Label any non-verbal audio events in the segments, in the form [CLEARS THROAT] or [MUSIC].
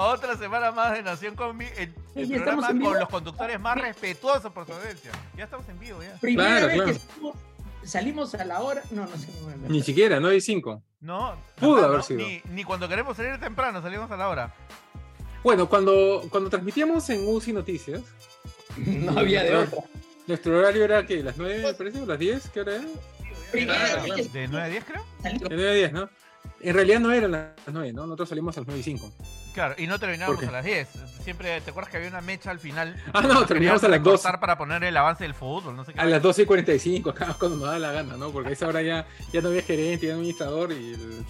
otra semana más de Nación Combi, el, el programa vivo. con los conductores más respetuosos por su audiencia. Ya estamos en vivo, ya. Primera Claro, vez claro. que salimos, salimos a la hora. No, no sé. no, Ni siquiera, 9 y 5. No, Pudo haber sido. Ni, ni cuando queremos salir temprano, salimos a la hora. Bueno, cuando, cuando transmitíamos en UCI Noticias, [LAUGHS] No había de otra. nuestro horario era que las 9, me parece, o las 10, ¿qué hora era? Primera Claro, vez que De 9 a 10, creo. De 9 a 10, ¿no? En realidad no eran las 9, ¿no? Nosotros salimos a las 9 y 5. Claro, y no terminábamos a las 10. Siempre, ¿te acuerdas que había una mecha al final? Ah, no, terminamos a las 2. cortar para poner el avance del fútbol, no sé qué. A las 12 y 45, [LAUGHS] acá cuando nos da la gana, ¿no? Porque a esa hora ya, ya no había gerente, ya no había administrador y el,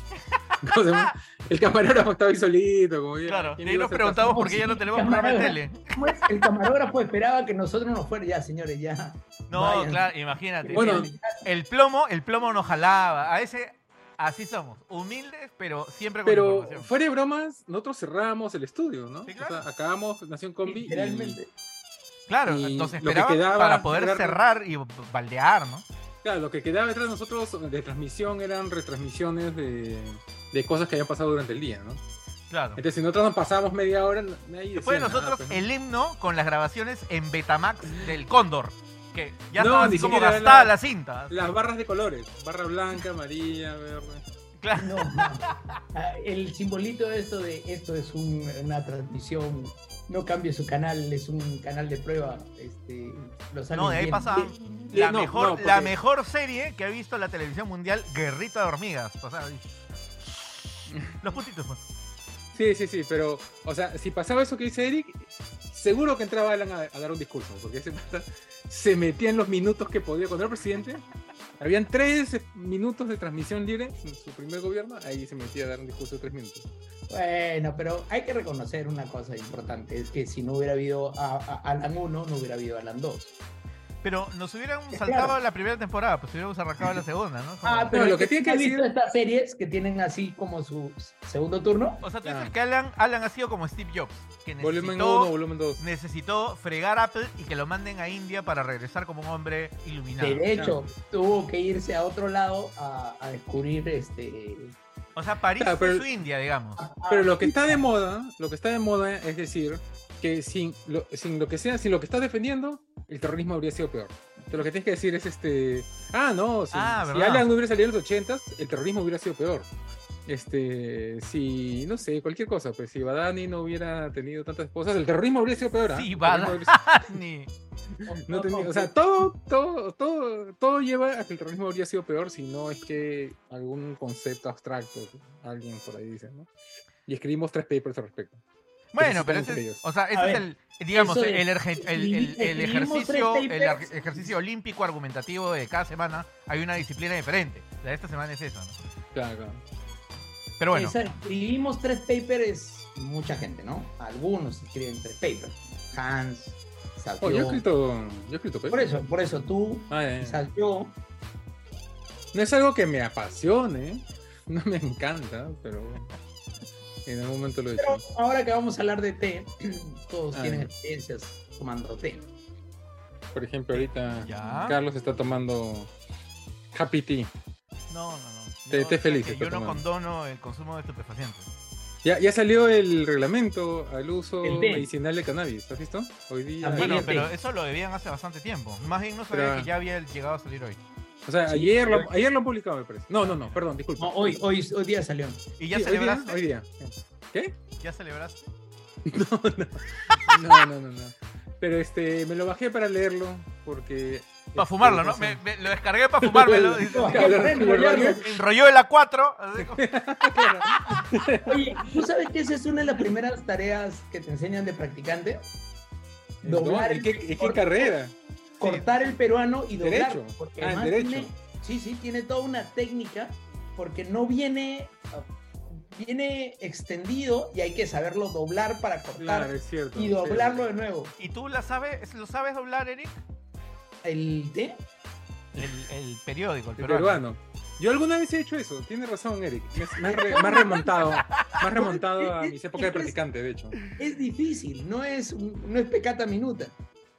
[LAUGHS] el camarógrafo estaba ahí solito. Como ya, Claro, y ¿quién ahí nos preguntamos por qué ya no tenemos programa de tele. ¿Cómo es? El camarógrafo esperaba que nosotros nos fuera. Ya, señores, ya. No, Vayan. claro, imagínate. Bueno, el plomo, el plomo nos jalaba. A ese, así somos. Humildes, pero siempre con Pero información. fuera de bromas, nosotros cerramos el estudio, ¿no? Sí, claro. O sea, acabamos Nación Combi. y- Literalmente. Claro, y nos lo que esperaban quedaba para poder era- cerrar y baldear, ¿no? Claro, lo que quedaba detrás de nosotros de transmisión eran retransmisiones de, de cosas que habían pasado durante el día, ¿no? Claro. Entonces, si nosotros nos pasábamos media hora, ahí Después de nosotros, ah, pues, el himno con las grabaciones en Betamax del Cóndor. Que ya No, estaba ni así como siquiera gastada la- la cinta. Las barras de colores, barra blanca, amarilla, verde. Claro. No, no. El simbolito de esto de esto es un- una transmisión. No cambie su canal, es un canal de prueba. Este, los No, de ahí pasaban vienen. la, no, mejor, no, porque- la mejor serie que ha visto la televisión mundial, Guerrita de Hormigas. Los puntitos, pues. Sí, sí, sí, pero, o sea, si pasaba eso que dice Eric, seguro que entraba Alan a, dar un discurso, porque ese pata se metía en los minutos que podía. Cuando era presidente, habían tres minutos de transmisión libre en su primer gobierno, ahí se metía a dar un discurso de tres minutos. Bueno, pero hay que reconocer una cosa importante: es que si no hubiera habido Alan 1, no hubiera habido Alan 2. Pero nos hubieran Claro. saltado la primera temporada, pues hubiéramos arrancado la segunda, ¿no? Como- Ah, pero lo lo que tiene que ¿has visto decir- estas series que tienen así como su segundo turno? O sea, tú Ah. dices que Alan, Alan ha sido como Steve Jobs, que Volumen necesitó, 1, volumen 2. necesitó fregar Apple y que lo manden a India para regresar como un hombre iluminado. De hecho tuvo que irse a otro lado a, a descubrir este. O sea, París Claro, pero- su India, digamos. Pero lo que está de moda, lo que está de moda es decir que sin lo, sin lo que sea, sin lo que estás defendiendo, el terrorismo habría sido peor. Entonces lo que tienes que decir es este, ah, no, si, Ah, si. Alan no hubiera salido en los 80 el terrorismo hubiera sido peor. Este, si, no sé, cualquier cosa, pues si Badani no hubiera tenido tantas esposas, el terrorismo habría sido peor. ¿ah? Sí, Badani. [LAUGHS] no tenía- o sea, todo, todo, todo, todo lleva a que el terrorismo habría sido peor si no es que algún concepto abstracto, alguien por ahí dice, ¿no? Y escribimos tres papers al respecto. Bueno, pero ese es, o sea, ese A es ver, el, digamos, de el, erge- el, el- el escribimos ejercicio, el ejercicio olímpico argumentativo de cada semana. Hay una disciplina diferente. La de esta semana es esa, ¿no? Claro, claro. Pero bueno, escribimos tres papers, mucha gente, ¿no? Algunos escriben tres papers. Hans, quizás Oh, yo he escrito, yo he escrito Por papers. eso, por eso tú, Ah. No es algo que me apasione, [LAUGHS] no me encanta, pero en algún momento lo he hecho. Pero ahora que vamos a hablar de té, [CLEARS THROAT] todos Ah, tienen experiencias tomando té. Por ejemplo, ahorita Ya. Carlos está tomando Happy Tea. no, no, no. Sé feliz Yo no condono el consumo de estupefacientes. Ya, ya salió el reglamento al uso té. medicinal de cannabis, ¿has visto? Hoy día. Ah, Bueno, pero té. eso lo debían hace bastante tiempo. Más bien no sabía Pero- que ya había llegado a salir hoy. O sea, Sí, ayer, lo, ayer lo han publicado, me parece. No, no, no, perdón, disculpa. No, hoy, hoy, hoy día salió. ¿Y ya Sí, hoy día, celebraste? hoy día. ¿Qué? ¿Ya celebraste? [LAUGHS] No, no. No, no, no, no. Pero este, me lo bajé para leerlo porque. Para este, fumarlo, ¿no? Me, me- lo descargué para fumármelo. [LAUGHS] Enrolló el A4. así como- [LAUGHS] Oye, ¿tú sabes que esa es una de las primeras tareas que te enseñan de practicante? No, Doblar ¿y qué, el- y qué carrera? Cortar el peruano y doblarlo. Derecho. Porque Ah, además derecho. tiene, sí, sí, tiene toda una técnica porque no viene, viene extendido y hay que saberlo doblar para cortar Claro, es cierto. y sí. doblarlo de nuevo. ¿Y tú la sabes, lo sabes doblar, Eric? El té, El, el periódico, el El peruano. peruano. Yo alguna vez he hecho eso, tiene razón, Eric. Me, re- [LAUGHS] has remontado. Has remontado a mis épocas de practicante, de hecho. es difícil, no es, no es pecata minuta.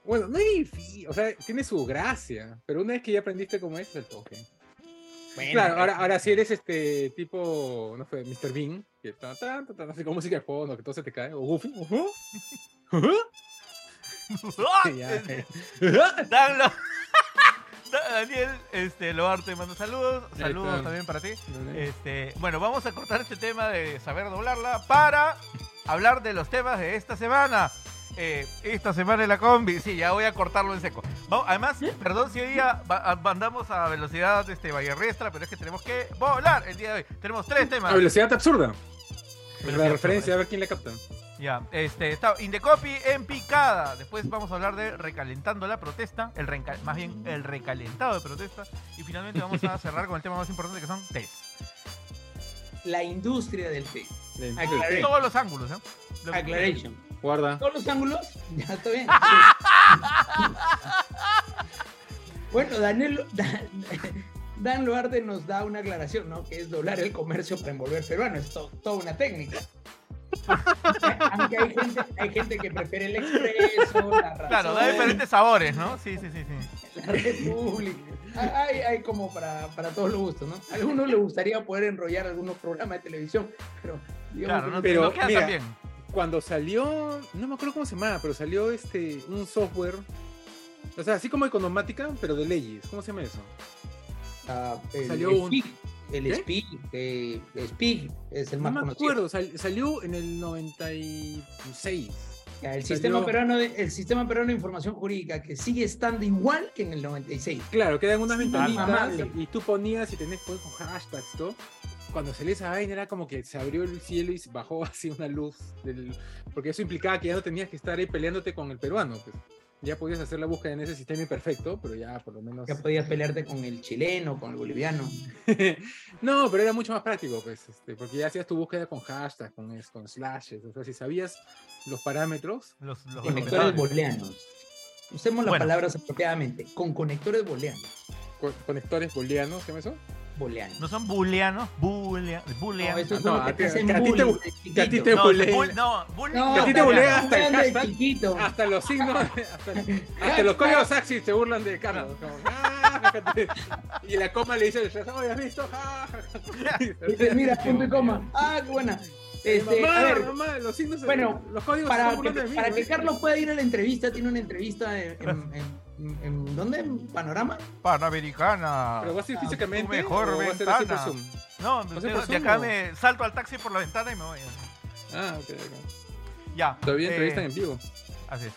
Bueno, no es difícil, o sea, tiene su gracia, pero una vez que ya aprendiste cómo es, el toque. Bueno, Claro, ahora, ahora si eres este tipo, no sé, Mr. Bean, que tan, tan, tan, tan, así como música de fondo, que todo se te cae, o Goofy, ujú, [LAUGHS] ujú, ya, Este, eh. Dan Lo- [LAUGHS] Da- Daniel este, Loar te manda saludos. Saludos también para ti. Este, bueno, vamos a cortar este tema de saber doblarla para hablar de los temas de esta semana. Eh, esta semana en la combi, sí, ya voy a cortarlo en seco. Vamos- además, perdón si hoy día andamos a velocidad este, vallarrestra, pero es que tenemos que volar el día de hoy. Tenemos tres temas. A velocidad absurda. Velocidad la referencia, absurda. a ver quién le capta. Ya, este, está Indecopy en picada. Después vamos a hablar de recalentando la protesta, el más bien el recalentado de protesta. Y finalmente vamos a cerrar con el tema más importante que son test. La industria del té. Aclaré. Todos los ángulos, ¿eh? Aclaration. Guarda. Todos los ángulos, [LAUGHS] ya está bien. [LAUGHS] bueno, Daniel, [LAUGHS] Dan, Dan Loarde nos da una aclaración, ¿no? Que es doblar el comercio para envolver peruano. Es to- toda una técnica. Aunque hay gente, hay gente que prefiere el expreso, la razón, Claro, da diferentes sabores, ¿no? Sí, sí, sí, sí. la república. Hay, hay como para, para todos los gustos, ¿no? A algunos les gustaría poder enrollar algunos programas de televisión, pero digamos Claro, no, Pero, no queda mira, tan bien. Cuando salió, no me acuerdo cómo se llamaba, pero salió este un software, o sea, así como economática, pero de leyes. ¿Cómo se llama eso? Ah, el, Salió el un- el ¿Qué? Speak, eh, Speak es el No más me conocido. acuerdo, sal- salió en el 96. Ya, el, Salió- sistema peruano de, el sistema peruano de información jurídica que sigue estando igual que en el 96. Claro, quedan unas Sí, ventanitas y tú ponías y que poner con hashtags, todo. Cuando salió esa vaina era como que se abrió el cielo y se bajó [LAUGHS] así una luz, del... porque eso implicaba que ya no tenías que estar ahí peleándote con el peruano. Pues. Ya podías hacer la búsqueda en ese sistema imperfecto, pero ya por lo menos... Ya podías pelearte con el chileno, con el boliviano. [LAUGHS] no, pero era mucho más práctico, pues, este, porque ya hacías tu búsqueda con hashtags, con, con slashes, o sea, si sabías los parámetros, Los, los Conectores booleanos. Usemos las Bueno. palabras apropiadamente. Con conectores booleanos. co- conectores booleanos, ¿se llama eso? Booleanos. No son booleanos, boolean, No, boolean. eso es no, lo a que ti- te hacen que a ti te bullying bu- de que a ti chiquito. te no, no, No, a ti te no, bulea no. hasta el hashtag. chiquito. Hasta los signos, [LAUGHS] hasta, hasta los códigos Axis se burlan de Canadá. como, "Ah, fíjate". y la coma le dice, ¿has visto? Ja, ja, ja". Dice, Mira, punto y coma. Ah, qué buena. Este, mamá, a ver, mamá, los signos, bueno, los códigos para que, de mí. para ¿no? que Carlos pueda ir a la entrevista, tiene una entrevista en, en, en- en- ¿dónde? ¿En Panorama? Panamericana. Pero va a ser Ah, físicamente tu mejor o va a ser así por ventana. Zoom. No, de, por de acá me salto al taxi por la ventana y me voy. Ah, ok, ok. Ya. Todavía eh, entrevistan en vivo. Así es.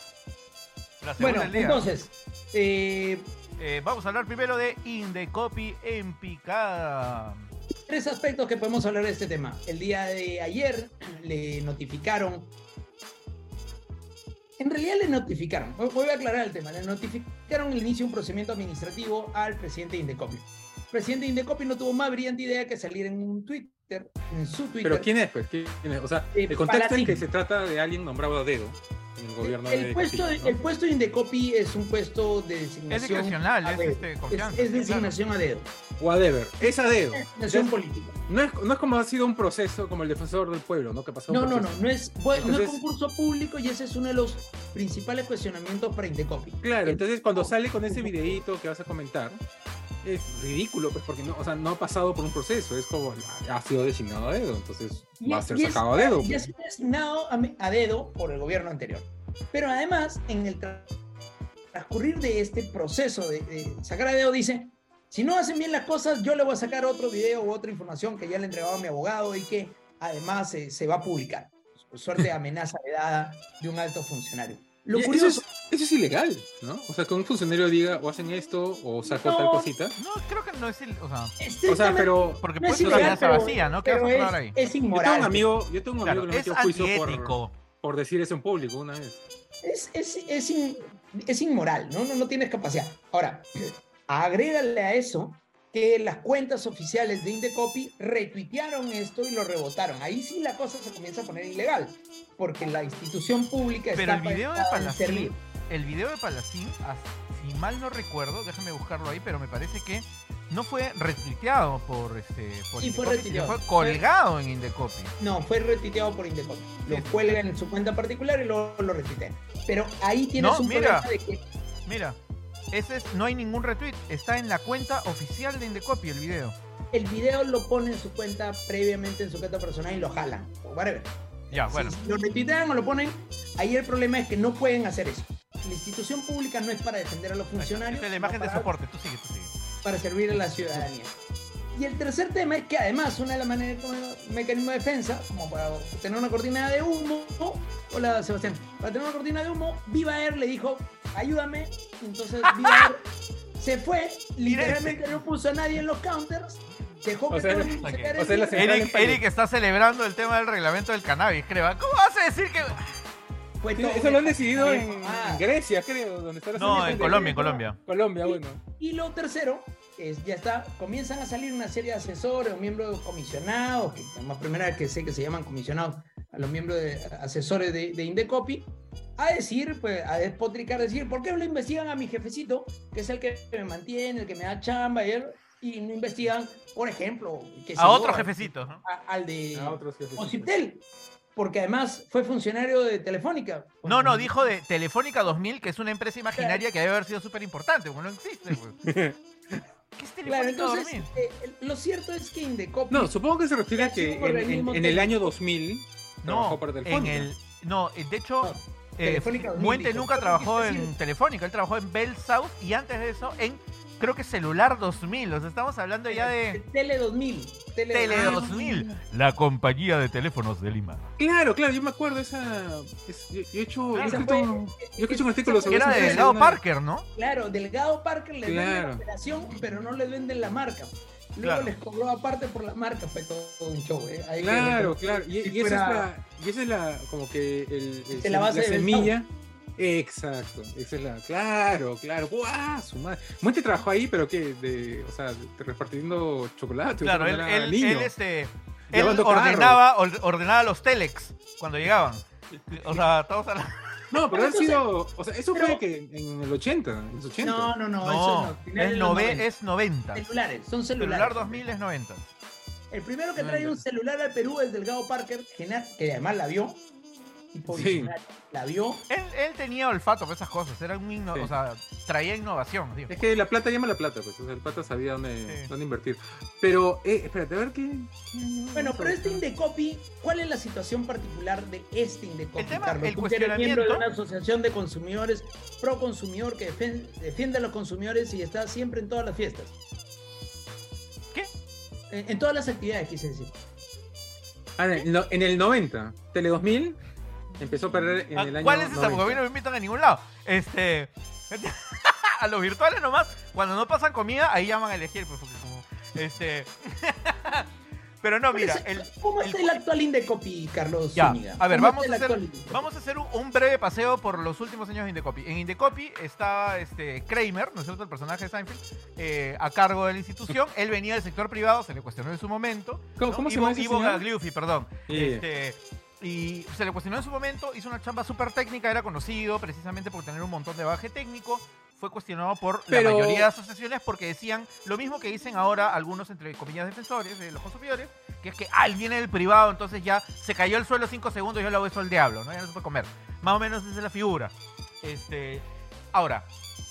La Bueno, del día. entonces, eh, Eh, vamos a hablar primero de Indecopy en picada. Tres aspectos que podemos hablar de este tema. El día de ayer le notificaron. En realidad le notificaron, voy a aclarar el tema, le notificaron el inicio de un procedimiento administrativo al presidente de Indecopi. El presidente de Indecopi no tuvo más brillante idea que salir en un Twitter, en su Twitter. Pero ¿quién es? Pues? ¿Quién es? O sea, Eh, el contexto es que se trata de alguien nombrado a dedo en el gobierno el, de puesto, Castillo, ¿no? el puesto de Indecopi es un puesto de designación. Es discrecional, a es dedo. este, Es- confianza. es designación a dedo. Whatever, es a dedo. Designación Es- política. No es, no es como ha sido un proceso como el defensor del pueblo, ¿no? Que pasó No, no, no, no es, fue- no es Entonces- concurso público y ese es uno de los principales cuestionamientos para Indecopi. Claro, entonces cuando no. sale con ese videíto que vas a comentar, es ridículo, pues porque no, o sea, no ha pasado por un proceso, es como ha sido designado a dedo, entonces va a ser Y es- sacado a dedo. Ya ha designado a, a dedo por el gobierno anterior. Pero además, en el tra- transcurrir de este proceso de, de sacar a dedo, dice, si no hacen bien las cosas, yo le voy a sacar otro video u otra información que ya le he entregado a mi abogado y que además eh, se va a publicar. Suerte [LAUGHS] de amenaza heredada de un alto funcionario. Lo Y curioso, Eso es, eso es ilegal, ¿no? O sea, que un funcionario diga o hacen esto o saco No. tal cosita. No, creo que no es. il- O sea, O sea, pero porque no puede es ser una ilegal, amenaza vacía, ¿no? ¿Qué vas a es, ahí? es yo inmoral. tengo un amigo, yo tengo un amigo Claro, que le es metió juicio por. Por decir eso en público una vez. es, es, es, in- es inmoral, ¿no? ¿no? No tienes capacidad. Ahora, [CLEARS THROAT] agrégale a eso que las cuentas oficiales de Indecopi retuitearon esto y lo rebotaron. Ahí sí la cosa se comienza a poner ilegal, porque la institución pública Pero está el video de Palacín, el video de Palacín, si mal no recuerdo, déjame buscarlo ahí, pero me parece que no fue retuiteado por este por Sí, fue Indecopy, retuiteado. fue colgado en Indecopy. No, fue retuiteado por Indecopi. Lo Sí. cuelgan en su cuenta particular y luego lo retuitean. Pero ahí tienes No, un mira. problema de que Mira, ese es, no hay ningún retweet, está en la cuenta oficial de Indecopy el video. el video lo pone en su cuenta previamente en su cuenta personal y lo jalan. O whatever. Ya, bueno. Si lo retuitean o lo ponen, ahí el problema es que no pueden hacer eso. La institución pública no es para defender a los funcionarios, Esta es la imagen de soporte, tú sigue, tú sigue. Para servir a la ciudadanía. Y el tercer tema es que además una de las maneras como mecanismo de defensa, como para tener una cortina de humo, hola Sebastián, para tener una cortina de humo, Viva Air le dijo, ayúdame, entonces Viva [LAUGHS] Air se fue, literalmente no puso a nadie en los counters, dejó que O sea, todo el mundo se ok. quedara o sea, la en central en Eric. Eric está celebrando el tema del reglamento del cannabis, creo. ¿Cómo vas a decir que.? Sí, Eso lo han decidido en, Ah. en Grecia, creo, donde está la No, en Colombia, en Colombia. Colombia, bueno. Y lo tercero es, ya está, comienzan a salir una serie de asesores o miembros comisionados, que es la primera vez que sé que se llaman comisionados a los miembros de asesores de, de Indecopi, a decir, pues, a despotricar, decir, ¿por qué no le investigan a mi jefecito, que es el que me mantiene, el que me da chamba, y, él- y no investigan, por ejemplo, que A otros jefecitos, ¿no? a- al de A otros. Ocitel, porque además fue funcionario de Telefónica. No, no, dijo de Telefónica 2000, que es una empresa imaginaria que debe haber sido súper importante, porque no existe, güey. [LAUGHS] ¿Qué es Claro, Telefónica entonces, 2000? eh, lo cierto es que Indecopi... No, supongo que se refiere a que en, en- en el año técnico. 2000 No, trabajó para en Telefónica. el. No, eh, de hecho, No, eh, Telefónica 2000, Muente nunca trabajó en Telefónica, él trabajó en Bell South y antes de eso en, creo que Celular 2000. O sea, estamos hablando ya de Tele 2000. Tele, Tele Ah, 2000, la compañía de teléfonos de Lima. Claro, claro, yo me acuerdo esa. es- yo, yo he hecho, yo he fue- un- yo he escrito un artículo sobre era de Delgado Parker, ¿no? Claro, Delgado Parker le vende Claro. la operación, pero no le venden la marca. Luego Claro. les cobró aparte por la marca, fue todo un show. ¿eh? Que- Claro, claro. Y, si y esa es la, y esa es la, como que el, la base del semilla. Exacto, esa es la, claro, claro. ¡Guau! Su madre. Muente trabajó ahí, pero ¿qué? De, o sea, repartiendo chocolate. Claro, él, él, niño. él, este, él ordenaba, or- ordenaba los telex cuando llegaban. O sea, todos a la... No, pero han Entonces- sido, o sea, eso pero- fue que en el 80, en los 80. No, no, no, eso No, no. es, de los nove- 90. es 90. Celulares, son celulares. Celular 2000 es 90. El primero que trae un celular al Perú es Delgado Parker, que además la vio. Sí. La vio. Él, él tenía olfato para esas cosas, era un inno- Sí. o sea, traía innovación. tío. Es que la plata llama la plata, pues. O sea, el pata sabía dónde, Sí. dónde invertir. Pero, eh, espérate, a ver qué. Bueno, pero este Indecopi, ¿cuál es la situación particular de este Indecopi, El tema, Carlos? el Tú que eres miembro de cuestionamiento- una asociación de consumidores, pro consumidor, que defen- defiende a los consumidores y está siempre en todas las fiestas. ¿Qué? En, en todas las actividades, quise decir. Ah, en el no- en el 90, Tele 2000 empezó a perder en Ah, el año. ¿Cuál es esa? 90. Porque a mí no me invitan a ningún lado. Este. [LAUGHS] a los virtuales nomás. Cuando no pasan comida, ahí llaman a elegir, pues, porque como. Este. [LAUGHS] Pero no, mira, el, ¿Cómo está el actual Indecopi, Carlos Ya, Zúñiga? a ver, ¿Cómo vamos a hacer-? Vamos a hacer un, un breve paseo por los últimos años de Indecopi. En Indecopi estaba este, Kramer, ¿no es cierto? El personaje de Seinfeld, eh, a cargo de la institución. Él venía del sector privado, se le cuestionó en su momento. ¿Cómo, ¿no? cómo se llama Ivo? Gagliuffi, perdón. Sí. Este, y se le cuestionó en su momento, hizo una chamba súper técnica, era conocido precisamente por tener un montón de bagaje técnico. Fue cuestionado por Pero- la mayoría de asociaciones porque decían lo mismo que dicen ahora algunos, entre comillas, defensores de los consumidores, que es que ah, él viene del privado, entonces ya se cayó el suelo cinco segundos y yo le hago eso al diablo, ¿no? Ya no se puede comer. Más o menos esa es la figura. Este, ahora,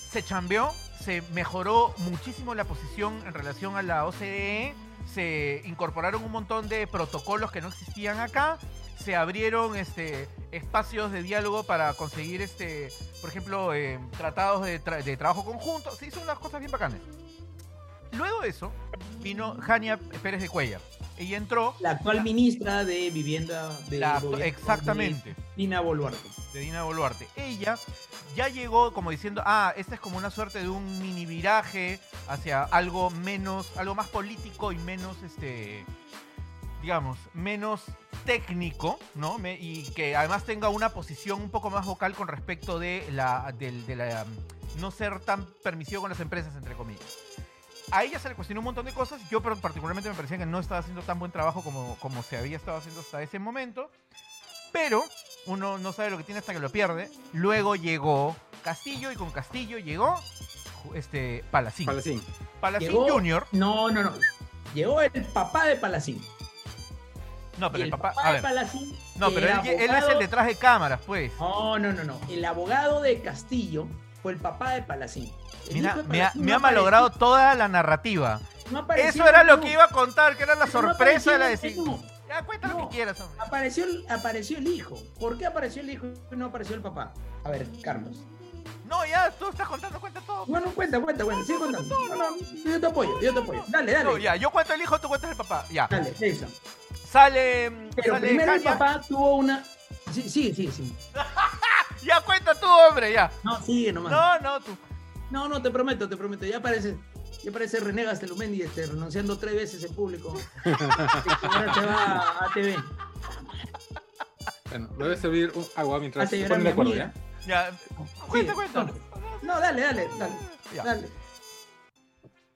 se chambeó, se mejoró muchísimo la posición en relación a la OCDE, se incorporaron un montón de protocolos que no existían acá, se abrieron este, espacios de diálogo para conseguir, este, por ejemplo, eh, tratados de, tra- de trabajo conjunto, se hizo unas cosas bien bacanas. Luego de eso, vino Jania Pérez de Cuellar. Ella entró, La actual ministra de Vivienda de la- gobierno exactamente, de Dina Boluarte. de Dina Boluarte. Ella ya llegó como diciendo, ah, esta es como una suerte de un mini viraje hacia algo menos, algo más político y menos, este, digamos, menos técnico, ¿no? Me- y que además tenga una posición un poco más vocal con respecto de la, del- de la, um, no ser tan permisivo con las empresas, entre comillas. A ella se le cuestionó un montón de cosas. Yo particularmente me parecía que no estaba haciendo tan buen trabajo como, como se había estado haciendo hasta ese momento. Pero uno no sabe lo que tiene hasta que lo pierde. Luego llegó Castillo y con Castillo llegó este Palacín. Palacín. Palacín Llegó- Junior. No, no, no. Llegó el papá de Palacín. No, pero el el papá. papá A de ver. Palacín. No, pero él, él es el abogado- detrás de cámaras, pues. No, no, no, no. El abogado de Castillo fue el papá de Palacín. Mira, de me ha, me malogrado apareció. toda la narrativa. no Eso era lo que iba a contar, que era la no sorpresa de la decisión. Ya cuenta lo que quieras, hombre. Apareció, apareció el hijo. ¿Por qué apareció el hijo y no apareció el papá? A ver, Carlos. No, ya, tú estás contando, cuenta todo. Bueno, cuenta, cuenta, cuenta. Sigue contando. No, no, yo te apoyo, yo te apoyo. Dale, dale. No, ya, yo cuento el hijo, tú cuentas el papá. Ya. Dale, eso. Sale. Pero sale primero el papá tuvo una. Sí, sí, sí, sí. [LAUGHS] Ya cuenta tú, hombre, ya. No, sigue nomás. No, no, tú. No, no, te prometo, te prometo. Ya parece, ya parece Renegas Telumendi este, renunciando tres veces en público. [LAUGHS] Ahora se va a TV. Bueno, debe servir un agua mientras se ponen de acuerdo, amiga. ¿ya? Ya. Cuenta, Sí, cuenta. no. No, dale, dale, dale. Ya. Dale.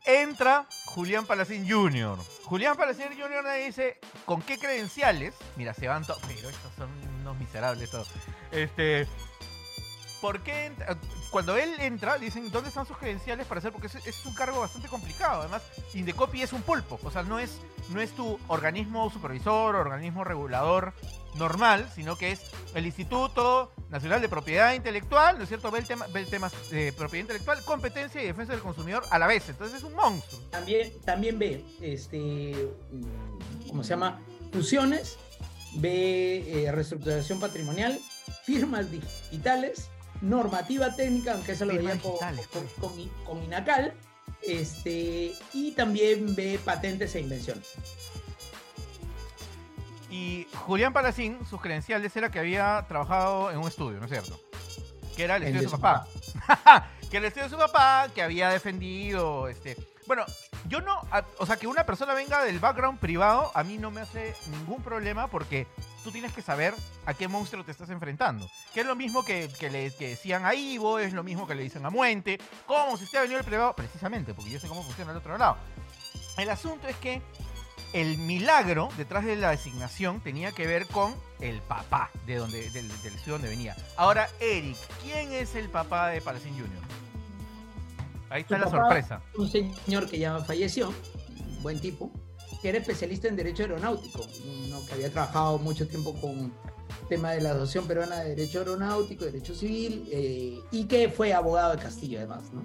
Entra Julián Palacín Jr. Julián Palacín Jr. le dice, ¿con qué credenciales? Mira, se van todos, pero estos son unos miserables todos. Este, ¿por qué entra- Cuando él entra, dicen, ¿dónde están sus credenciales para hacer? Porque es, es un cargo bastante complicado. Además, Indecopi es un pulpo, o sea, no es, no es tu organismo supervisor, organismo regulador normal, sino que es el Instituto Nacional de Propiedad Intelectual, ¿no es cierto? Ve, el tema, ve el temas de propiedad intelectual, competencia y defensa del consumidor a la vez. Entonces es un monstruo. También, también ve, este, mm, ¿cómo se llama? Fusiones, ve eh, reestructuración patrimonial, firmas digitales, normativa técnica, aunque eso lo veía con, con- pues. con con INACAL, este, y también ve patentes e invenciones. Y Julián Palacín, sus credenciales era que había trabajado en un estudio, ¿no es cierto? Que era el El estudio de de su su papá. [LAUGHS] que el estudio de su papá, que había defendido, este... Bueno, yo no... o sea, que una persona venga del background privado, a mí no me hace ningún problema porque tú tienes que saber a qué monstruo te estás enfrentando. Que es lo mismo que, que le que decían a Ivo, es lo mismo que le dicen a Muente. ¿Cómo? Si usted ha venido del privado, precisamente, porque yo sé cómo funciona el otro lado. El asunto es que el milagro detrás de la designación tenía que ver con el papá de donde, del, del estudio donde venía. Ahora, Eric, ¿quién es el papá de Palacín Jr.? Ahí está la sorpresa. Un señor que ya falleció, buen tipo, que era especialista en derecho aeronáutico, uno que había trabajado mucho tiempo con tema de la Asociación Peruana de Derecho Aeronáutico, Derecho Civil, eh, y que fue abogado de Castillo además, ¿no?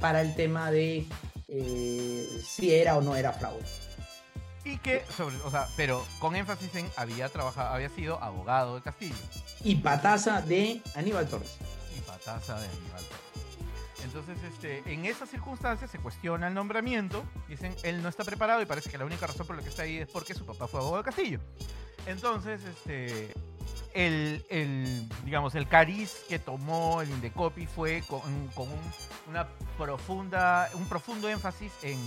Para el tema de eh, si era o no era fraude. Y que, sobre, o sea, pero con énfasis en había trabajado, había sido abogado de Castillo Y pataza de Aníbal Torres. y pataza de Aníbal Torres. Entonces, este, en esas circunstancias se cuestiona el nombramiento. Dicen, él no está preparado y parece que la única razón por la que está ahí es porque su papá fue abogado de Castillo. Entonces, este, el, el, digamos, el cariz que tomó el Indecopi fue con, con un, una profunda, un profundo énfasis en,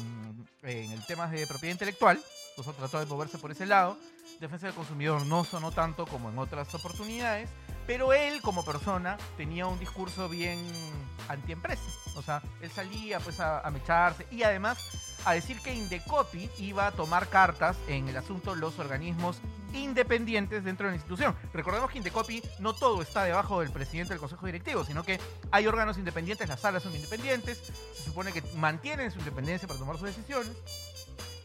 en el tema de propiedad intelectual. Entonces trató de moverse por ese lado. Defensa del consumidor no sonó tanto como en otras oportunidades, pero él como persona tenía un discurso bien antiempresa. O sea, él salía pues a, a mecharse y además a decir que Indecopi iba a tomar cartas en el asunto los organismos independientes dentro de la institución. Recordemos que Indecopi no todo está debajo del presidente del consejo directivo, sino que hay órganos independientes, las salas son independientes, se supone que mantienen su independencia para tomar sus decisiones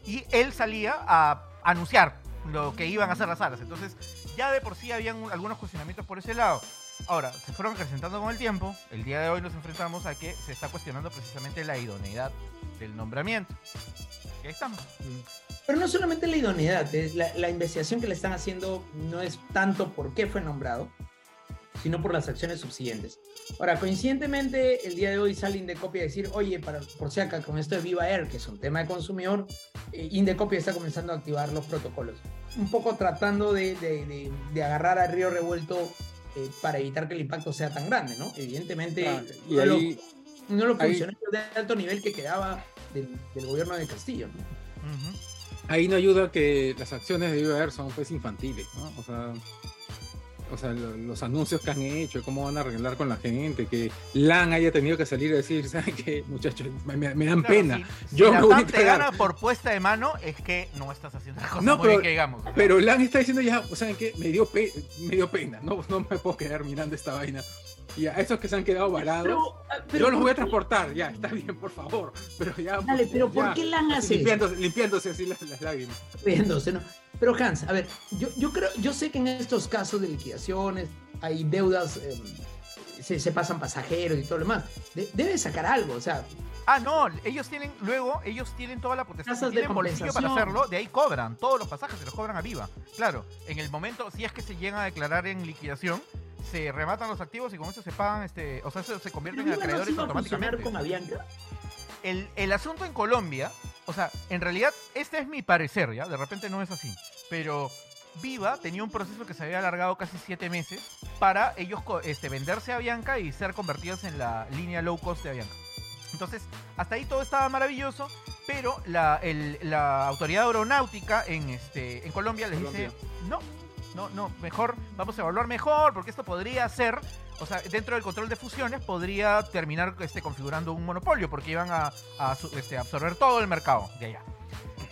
y él salía a anunciar lo que iban a hacer las salas. Entonces, ya de por sí habían un- algunos cuestionamientos por ese lado. Ahora, se fueron acrecentando con el tiempo. El día de hoy nos enfrentamos a que se está cuestionando precisamente la idoneidad del nombramiento. Y ahí estamos. Pero no solamente la idoneidad, es la, la investigación que le están haciendo no es tanto por qué fue nombrado, sino por las acciones subsiguientes. Ahora, coincidentemente, el día de hoy sale Indecopia a decir, oye, para, por si acá, con esto de Viva Air, que es un tema de consumidor, eh, Indecopia está comenzando a activar los protocolos. Un poco tratando de, de- de- de agarrar al río revuelto eh, para evitar que el impacto sea tan grande, ¿no? Evidentemente, Claro, y uno de los- ahí, uno de alto nivel que quedaba del, del gobierno de Castillo, ¿no? Ujú. ahí no ayuda que las acciones de Viva Air son pues infantiles, ¿no? O sea, o sea, lo- los anuncios que han hecho, cómo van a arreglar con la gente, que LAN haya tenido que salir a decir, [LAUGHS] ¿saben qué, muchachos? Me, me- me dan Claro, pena. si- si Yo la me voy a TAM te gana por puesta de mano, es que no estás haciendo las cosas No, muy pero- bien que digamos. Pero LAN está diciendo ya, ¿saben qué? Me dio, pe- me dio pena, no, no me puedo quedar mirando esta vaina. Y a esos que se han quedado varados, Pero, pero yo los voy a ¿por qué- transportar, ya, está bien, por favor. Pero ya. Dale, pero ¿por qué LAN así hace eso? limpiándose, limpiándose así las, las lágrimas. riéndose, ¿no? Pero Hans, a ver, yo, yo creo, yo sé que en estos casos de liquidaciones hay deudas, eh, se, se pasan pasajeros y todo lo demás. De- debe sacar algo, o sea, Ah, no, ellos tienen, luego, ellos tienen toda la potestad, de tienen bolsillo para hacerlo, de ahí cobran, todos los pasajes se los cobran a Viva. Claro, en el momento, si es que se llegan a declarar en liquidación, se rematan los activos y con eso se pagan, este, o sea, se Pero convierten en no se acreedores fusionar automáticamente. con Avianca. El, el asunto en Colombia, o sea, en realidad, este es mi parecer, ¿ya? De repente no es así, pero Viva tenía un proceso que se había alargado casi siete meses para ellos este, venderse a Avianca y ser convertidos en la línea low cost de Avianca. Entonces, hasta ahí todo estaba maravilloso, pero la, el- la autoridad aeronáutica en, este, en Colombia les dice, no, no, no, mejor, vamos a evaluar mejor, porque esto podría ser, o sea, dentro del control de fusiones podría terminar este, configurando un monopolio, porque iban a, este, absorber todo el mercado de allá.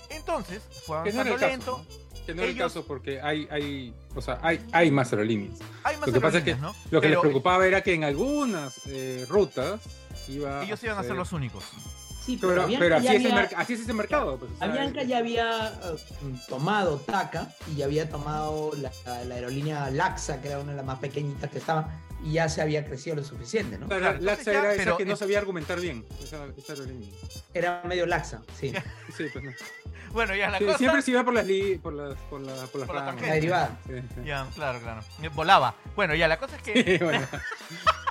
Entonces, fue avanzando el lento, caso. ¿no? Que no era el caso porque hay, hay, o sea, hay, hay más aerolíneas. hay más Lo que pasa es que ¿no? Lo que Pero les preocupaba era que en algunas eh, rutas iba ellos iban a ser los únicos. Sí, pero, Pero, Avianca, pero así, ya es el había, así es ese mercado. Pues, o sea, Avianca ya había eh, tomado TACA y ya había tomado la, la aerolínea Laxa, que era una de las más pequeñitas que estaba, y ya se había crecido lo suficiente, ¿no? o sea, Claro, la- Laxa ya, era esa pero que no sabía argumentar bien. Esa, esa aerolínea. Era medio laxa, sí. [LAUGHS] Sí, pues no. Bueno, ya la Sí, cosa... siempre se iba por las, li- por las, por la- por las Por ramas. La derivada. Sí, sí. Ya, claro, claro. Volaba. Bueno, ya la cosa es que... Sí, bueno. [LAUGHS]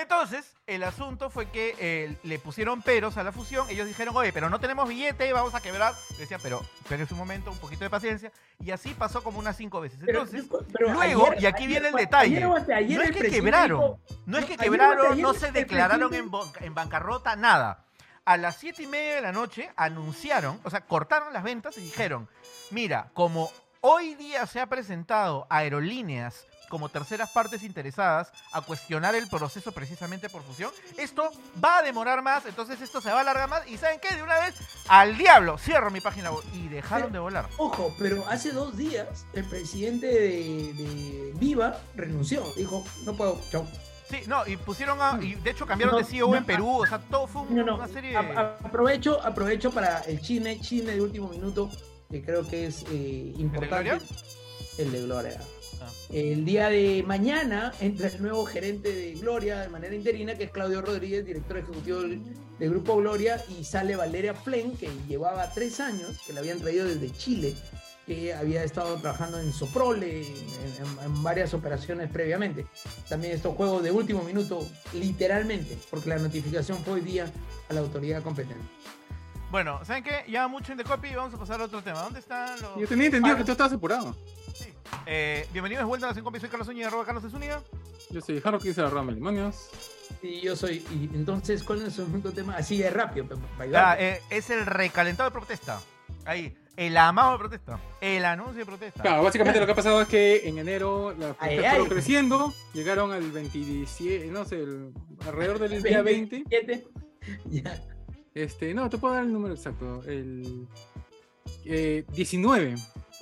Entonces, el asunto fue que eh, le pusieron peros a la fusión. Ellos dijeron, oye, pero no tenemos billete, vamos a quebrar. Decían, pero espérense un momento, un poquito de paciencia. Y así pasó como unas cinco veces. Pero- Entonces, pero luego, ayer- y aquí ayer viene el detalle, ayer o no es que quebraron, dijo- no es que o quebraron, no se declararon en, en bancarrota, nada. A las siete y media de la noche anunciaron, o sea, cortaron las ventas y dijeron, mira, como hoy día se ha presentado aerolíneas como terceras partes interesadas a cuestionar el proceso precisamente por fusión, esto va a demorar más, entonces esto se va a alargar más y ¿saben qué? De una vez al diablo, cierro mi página web y dejaron de volar. Ojo, pero hace dos días el presidente de, de Viva renunció. Dijo, no puedo, chau. Sí, no, y pusieron a, y de hecho cambiaron No, de CEO no, en Perú, o sea, todo fue un- No, no, una serie de... a- aprovecho, aprovecho para el chisme, chisme de último minuto, que creo que es eh, importante. Gloria? El de Gloria. Ah. El día de mañana entra el nuevo gerente de Gloria de manera interina, que es Claudio Rodríguez, director ejecutivo del, del Grupo Gloria, y sale Valeria Flen, que llevaba tres años, que la habían traído desde Chile, que había estado trabajando en Soprole, en, en- en varias operaciones previamente. También estos juegos de último minuto, literalmente, porque la notificación fue hoy día a la autoridad competente. Bueno, ¿saben qué? Ya mucho en The Copy, vamos a pasar a otro tema. ¿Dónde están los...? Yo tenía entendido Ah. que tú estabas apurado. Eh, bienvenidos de vuelta a Nación Copy, soy Carlos Zúñiga, arroba Carlos de Zúñiga. Yo soy Harold, que dice la rama Limonios. Y yo soy, y entonces, ¿cuál es el segundo tema? Así de rápido, para Ah, eh, es el recalentado de protesta. Ahí, el amado de protesta. El anuncio de protesta. Claro, básicamente lo que ha pasado es que en enero la Ay, fiesta fueron ay. creciendo, llegaron al 27, no sé, el- alrededor del día [LAUGHS] 20. 27. [LAUGHS] Ya. Este, no, te puedo dar el número exacto. El eh, 19.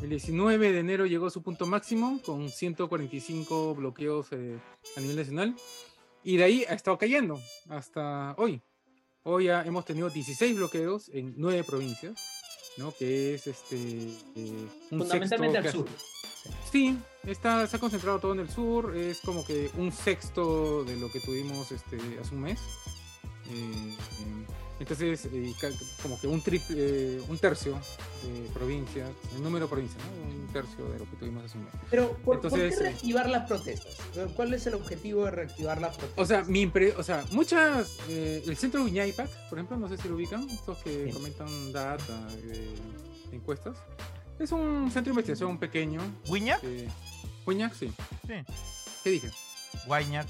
El 19 de enero llegó a su punto máximo con 145 bloqueos eh, a nivel nacional. Y de ahí ha estado cayendo hasta hoy. Hoy ya hemos tenido 16 bloqueos en 9 provincias, ¿no? Que es este eh, un Fundamentalmente al sur. Sí, está, se ha concentrado todo en el sur, es como que un sexto de lo que tuvimos este, hace un mes. Eh, eh, entonces, eh, como que un triple, eh, un tercio de provincias, el número de provincias, ¿no? un tercio de lo que tuvimos hace un mes. Pero, ¿por, por Entonces, qué eh, reactivar las protestas? ¿Cuál es el objetivo de reactivar las protestas? O sea, mi impre- o sea, muchas, eh, el centro Viñaypac, por ejemplo, no sé si lo ubican, estos que Sí. comentan data, encuestas, es un centro de investigación pequeño. ¿Guiñac? Eh, Huiñac, sí. Sí. ¿Qué dije? Guayñac.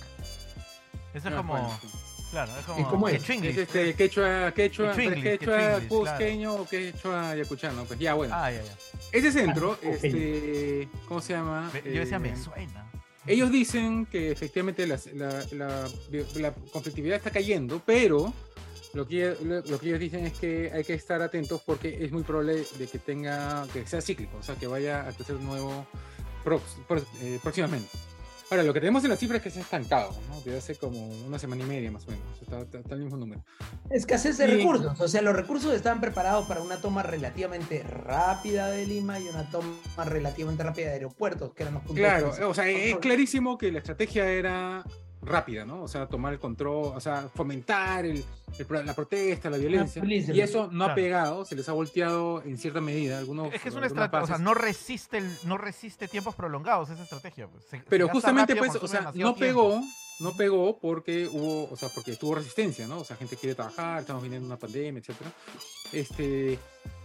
Eso es Ah, como... bueno, sí. Claro, es como... ¿Y cómo es? quechua Es este quechua, quechua, Quechua cusqueño o quechua yacuchano, pues ya bueno. Ah, ya, ya. Ese centro, Ah, este, ¿cómo se llama? Me- Yo decía, Eh, me suena. Ellos dicen que efectivamente las- la, la- la conflictividad está cayendo, pero lo que, lo, lo que ellos dicen es que hay que estar atentos porque es muy probable de que tenga, que sea cíclico, o sea, que vaya a crecer nuevo prox- pro- eh, próximamente. Ahora, lo que tenemos en la cifra es que se ha estancado, ¿no? Desde hace como una semana y media más o menos, está, está- está el mismo número. Escasez de Y- recursos. O sea, los recursos estaban preparados para una toma relativamente rápida de Lima y una toma relativamente rápida de aeropuertos, que eran los puntos Claro, o sea, es clarísimo que la estrategia era rápida, ¿no? O sea, tomar el control, o sea, fomentar el, el pro- la protesta, la violencia. y eso no ha pegado, se les ha volteado en cierta medida. Algunos, Es que es una estrategia, o sea, no resiste, el- no resiste tiempos prolongados esa estrategia. pues. Se- Pero justamente, rápido, pues, o sea, no tiempo. pegó, no pegó porque hubo, o sea, porque tuvo resistencia, ¿no? O sea, gente quiere trabajar, estamos viniendo una pandemia, etcétera. Este,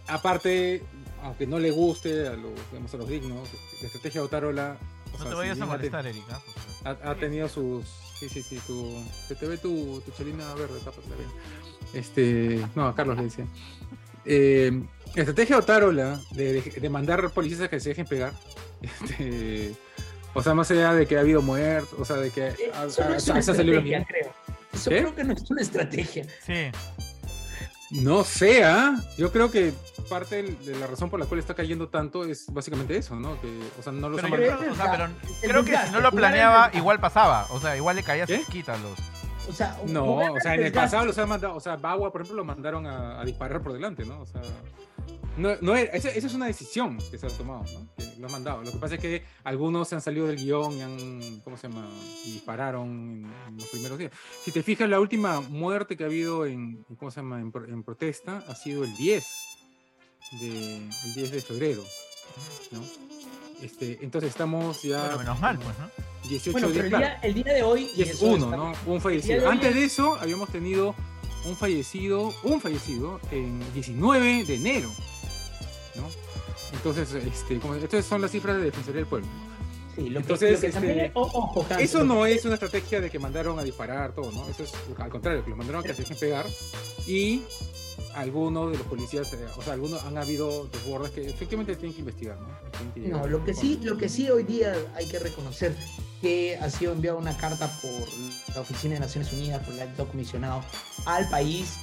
aparte, aunque no le guste a los, digamos, a los dignos, la estrategia de Otarola, o No sea, te si vayas a molestar, Erika. ha, ha tenido sus, sí, sí, sí, tu, se te ve tu, tu chelina verde, tápatela bien. Este, no, a Carlos le decía. Eh, estrategia de Otarola de, de, de mandar policías a que se dejen pegar, [LAUGHS] este, o sea, más allá de que ha habido muertos, o sea, de que Eh, Eso no es una los estrategia, creo. Eso ¿Qué? creo que no es una estrategia. Sí. No sea, yo creo que parte de la razón por la cual está cayendo tanto es básicamente eso, ¿no? Que, o sea, no los Pero, yo o sea, pero creo que si no lo planeaba, igual pasaba. O sea, igual le caía quitas los. O sea, No, o sea, en el pasado los han mandado, o sea, Bagua, por ejemplo, lo mandaron a, a disparar por delante, ¿no? O sea, no, no era- esa, esa es una decisión que se ha tomado, ¿no? Que lo han mandado. Lo que pasa es que algunos se han salido del guion y han, ¿cómo se llama? Y dispararon en, en los primeros días. Si te fijas, la última muerte que ha habido en, ¿cómo se llama? En, pro- en protesta ha sido el 10 de, el 10 de febrero, ¿no? Este, entonces estamos ya Bueno, menos mal, pues, ¿no? 18 Bueno, pero el día, el día de hoy. Y es uno, está- ¿no? Un de fallecido. hoy Antes es- de eso habíamos tenido un fallecido, un fallecido en 19 de enero, ¿no? Entonces, este, como, estas son las cifras de Defensoría del Pueblo. Sí, lo que, Entonces, lo que también este, es- Eso no que- es una estrategia de que mandaron a disparar todo, ¿no? Eso es al contrario, que lo mandaron a que se dejen pegar y algunos de los policías, eh, o sea, algunos han habido desbordes que efectivamente tienen que investigar, ¿no? Que No, lo que sí, lo que sí hoy día hay que reconocer que ha sido enviada una carta por la Oficina de Naciones Unidas, por el alto comisionado al país,